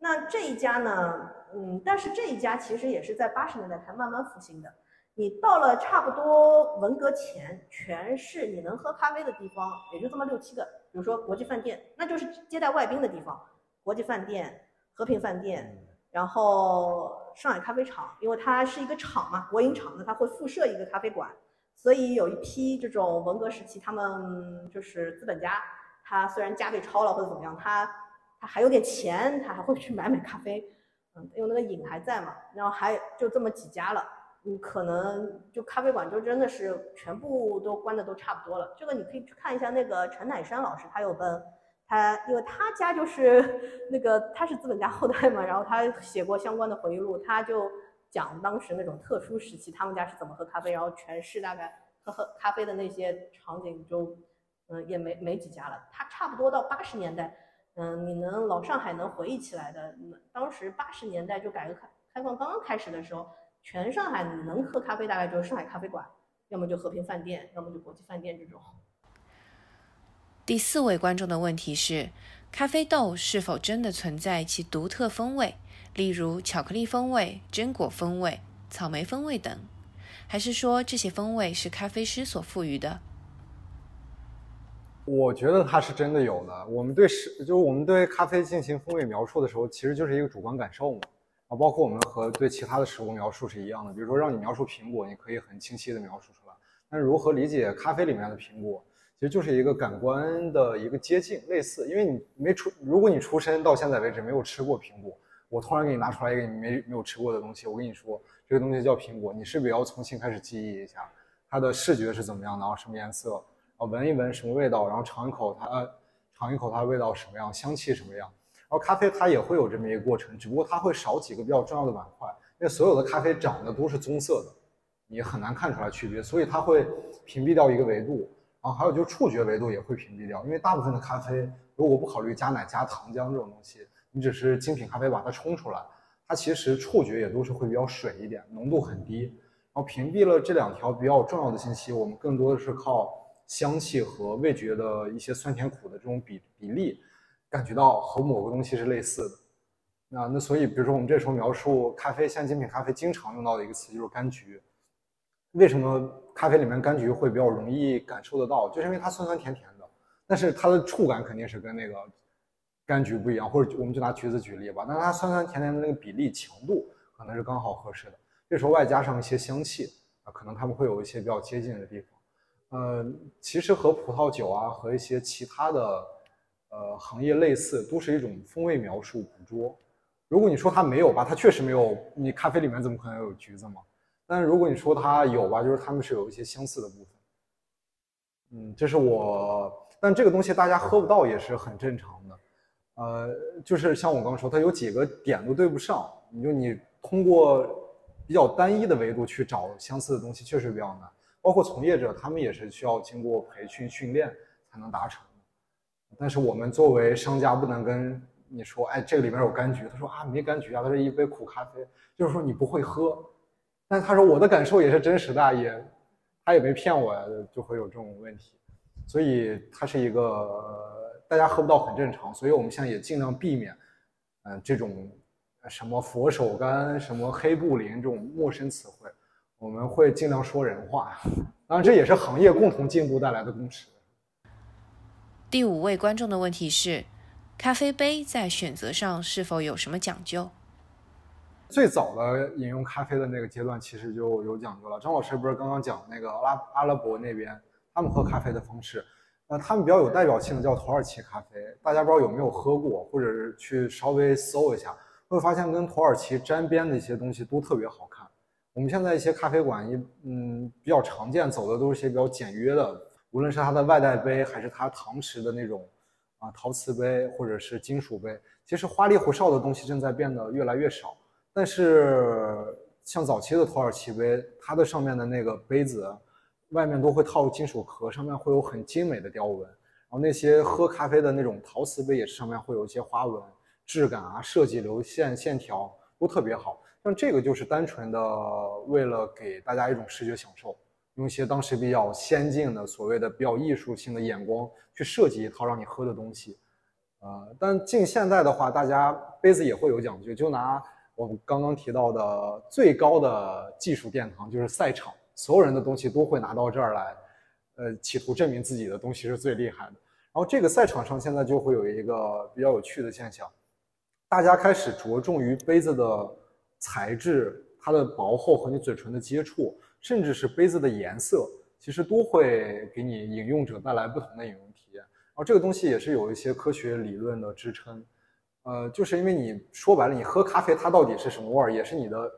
那这一家呢，嗯，但是这一家其实也是在八十年代才慢慢复兴的。你到了差不多文革前，全市你能喝咖啡的地方也就这么六七个，比如说国际饭店，那就是接待外宾的地方；国际饭店、和平饭店，然后上海咖啡厂，因为它是一个厂嘛，国营厂的，它会附设一个咖啡馆，所以有一批这种文革时期，他们就是资本家，他虽然家被抄了或者怎么样，他他还有点钱，他还会去买买咖啡，嗯，因为那个瘾还在嘛，然后还就这么几家了。嗯可能就咖啡馆就真的是全部都关的都差不多了。这个你可以去看一下那个陈乃山老师，他有本，他因为他家就是那个他是资本家后代嘛，然后他写过相关的回忆录，他就讲当时那种特殊时期他们家是怎么喝咖啡，然后全市大概喝喝咖啡的那些场景就嗯也没没几家了。他差不多到八十年代，嗯，你能老上海能回忆起来的，当时八十年代就改革开开放刚刚开始的时候。全上海你能喝咖啡，大概就是上海咖啡馆，要么就和平饭店，要么就国际饭店这种。第四位观众的问题是：咖啡豆是否真的存在其独特风味，例如巧克力风味、榛果风味、草莓风味等，还是说这些风味是咖啡师所赋予的？我觉得它是真的有的。我们对是，就是我们对咖啡进行风味描述的时候，其实就是一个主观感受嘛。啊，包括我们和对其他的食物描述是一样的。比如说，让你描述苹果，你可以很清晰的描述出来。但是如何理解咖啡里面的苹果，其实就是一个感官的一个接近，类似。因为你没出，如果你出生到现在为止没有吃过苹果，我突然给你拿出来一个你没没有吃过的东西，我跟你说这个东西叫苹果，你是不是要重新开始记忆一下它的视觉是怎么样的啊？什么颜色？啊，闻一闻什么味道？然后尝一口它，尝一口它的味道什么样？香气什么样？然后咖啡它也会有这么一个过程，只不过它会少几个比较重要的板块，因为所有的咖啡长得都是棕色的，你很难看出来区别，所以它会屏蔽掉一个维度。然后还有就是触觉维度也会屏蔽掉，因为大部分的咖啡如果不考虑加奶加糖浆这种东西，你只是精品咖啡把它冲出来，它其实触觉也都是会比较水一点，浓度很低。然后屏蔽了这两条比较重要的信息，我们更多的是靠香气和味觉的一些酸甜苦的这种比比例。感觉到和某个东西是类似的，那那所以，比如说我们这时候描述咖啡，像精品咖啡经常用到的一个词就是柑橘。为什么咖啡里面柑橘会比较容易感受得到？就是因为它酸酸甜甜的，但是它的触感肯定是跟那个柑橘不一样。或者我们就拿橘子举例吧，那它酸酸甜甜的那个比例强度可能是刚好合适的。这时候外加上一些香气啊，可能它们会有一些比较接近的地方。呃，其实和葡萄酒啊，和一些其他的。呃，行业类似都是一种风味描述捕捉。如果你说它没有吧，它确实没有。你咖啡里面怎么可能有橘子嘛？但是如果你说它有吧，就是它们是有一些相似的部分。嗯，这是我。但这个东西大家喝不到也是很正常的。呃，就是像我刚说，它有几个点都对不上。你就你通过比较单一的维度去找相似的东西，确实比较难。包括从业者，他们也是需要经过培训训练才能达成。但是我们作为商家不能跟你说，哎，这个里面有柑橘。他说啊，没柑橘啊，它是一杯苦咖啡，就是说你不会喝。但他说我的感受也是真实的，也他也没骗我呀，就会有这种问题。所以它是一个大家喝不到很正常。所以我们现在也尽量避免，嗯，这种什么佛手柑、什么黑布林这种陌生词汇，我们会尽量说人话。当然这也是行业共同进步带来的共识。第五位观众的问题是：咖啡杯在选择上是否有什么讲究？最早的饮用咖啡的那个阶段，其实就有讲究了。张老师不是刚刚讲那个阿阿拉伯那边他们喝咖啡的方式？那他们比较有代表性的叫土耳其咖啡，大家不知道有没有喝过，或者是去稍微搜一下，会发现跟土耳其沾边的一些东西都特别好看。我们现在一些咖啡馆，一嗯比较常见走的都是些比较简约的。无论是它的外带杯，还是它堂食的那种啊陶瓷杯，或者是金属杯，其实花里胡哨的东西正在变得越来越少。但是像早期的土耳其杯，它的上面的那个杯子外面都会套金属壳，上面会有很精美的雕纹。然后那些喝咖啡的那种陶瓷杯也是上面会有一些花纹，质感啊、设计、流线、线条都特别好。像这个就是单纯的为了给大家一种视觉享受。用一些当时比较先进的、所谓的比较艺术性的眼光去设计一套让你喝的东西，呃，但近现在的话，大家杯子也会有讲究。就拿我们刚刚提到的最高的技术殿堂，就是赛场，所有人的东西都会拿到这儿来，呃，企图证明自己的东西是最厉害的。然后这个赛场上现在就会有一个比较有趣的现象，大家开始着重于杯子的材质、它的薄厚和你嘴唇的接触。甚至是杯子的颜色，其实都会给你饮用者带来不同的饮用体验。然后这个东西也是有一些科学理论的支撑，呃，就是因为你说白了，你喝咖啡它到底是什么味儿，也是你的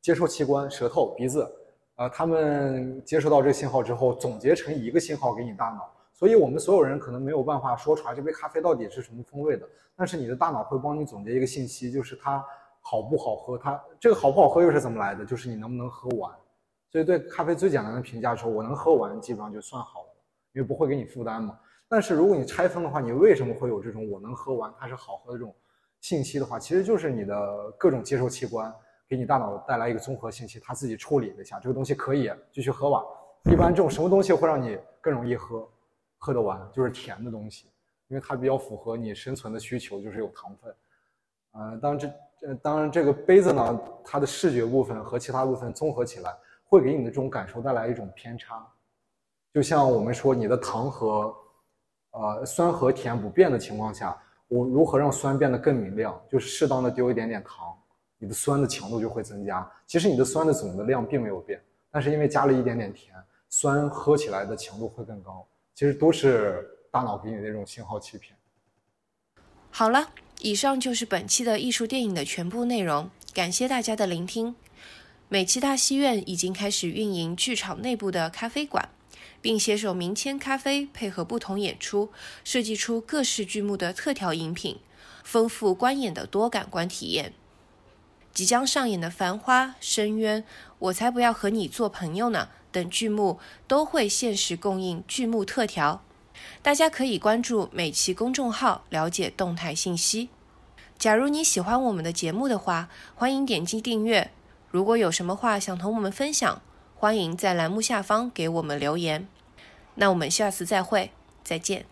接受器官舌头、鼻子，呃，他们接收到这个信号之后，总结成一个信号给你大脑。所以我们所有人可能没有办法说出来这杯咖啡到底是什么风味的，但是你的大脑会帮你总结一个信息，就是它好不好喝。它这个好不好喝又是怎么来的？就是你能不能喝完。所以对咖啡最简单的评价说，我能喝完，基本上就算好了，因为不会给你负担嘛。但是如果你拆分的话，你为什么会有这种我能喝完，它是好喝的这种信息的话，其实就是你的各种接受器官给你大脑带来一个综合信息，它自己处理了一下，这个东西可以继续喝完。一般这种什么东西会让你更容易喝，喝得完，就是甜的东西，因为它比较符合你生存的需求，就是有糖分。呃，当然这呃当然这个杯子呢，它的视觉部分和其他部分综合起来。会给你的这种感受带来一种偏差，就像我们说你的糖和呃酸和甜不变的情况下，我如何让酸变得更明亮？就是适当的丢一点点糖，你的酸的强度就会增加。其实你的酸的总的量并没有变，但是因为加了一点点甜，酸喝起来的强度会更高。其实都是大脑给你的这种信号欺骗。好了，以上就是本期的艺术电影的全部内容，感谢大家的聆听。美琪大戏院已经开始运营剧场内部的咖啡馆，并携手明谦咖啡配合不同演出，设计出各式剧目的特调饮品，丰富观演的多感官体验。即将上演的《繁花》《深渊》《我才不要和你做朋友呢》等剧目都会限时供应剧目特调，大家可以关注美琪公众号了解动态信息。假如你喜欢我们的节目的话，欢迎点击订阅。如果有什么话想同我们分享，欢迎在栏目下方给我们留言。那我们下次再会，再见。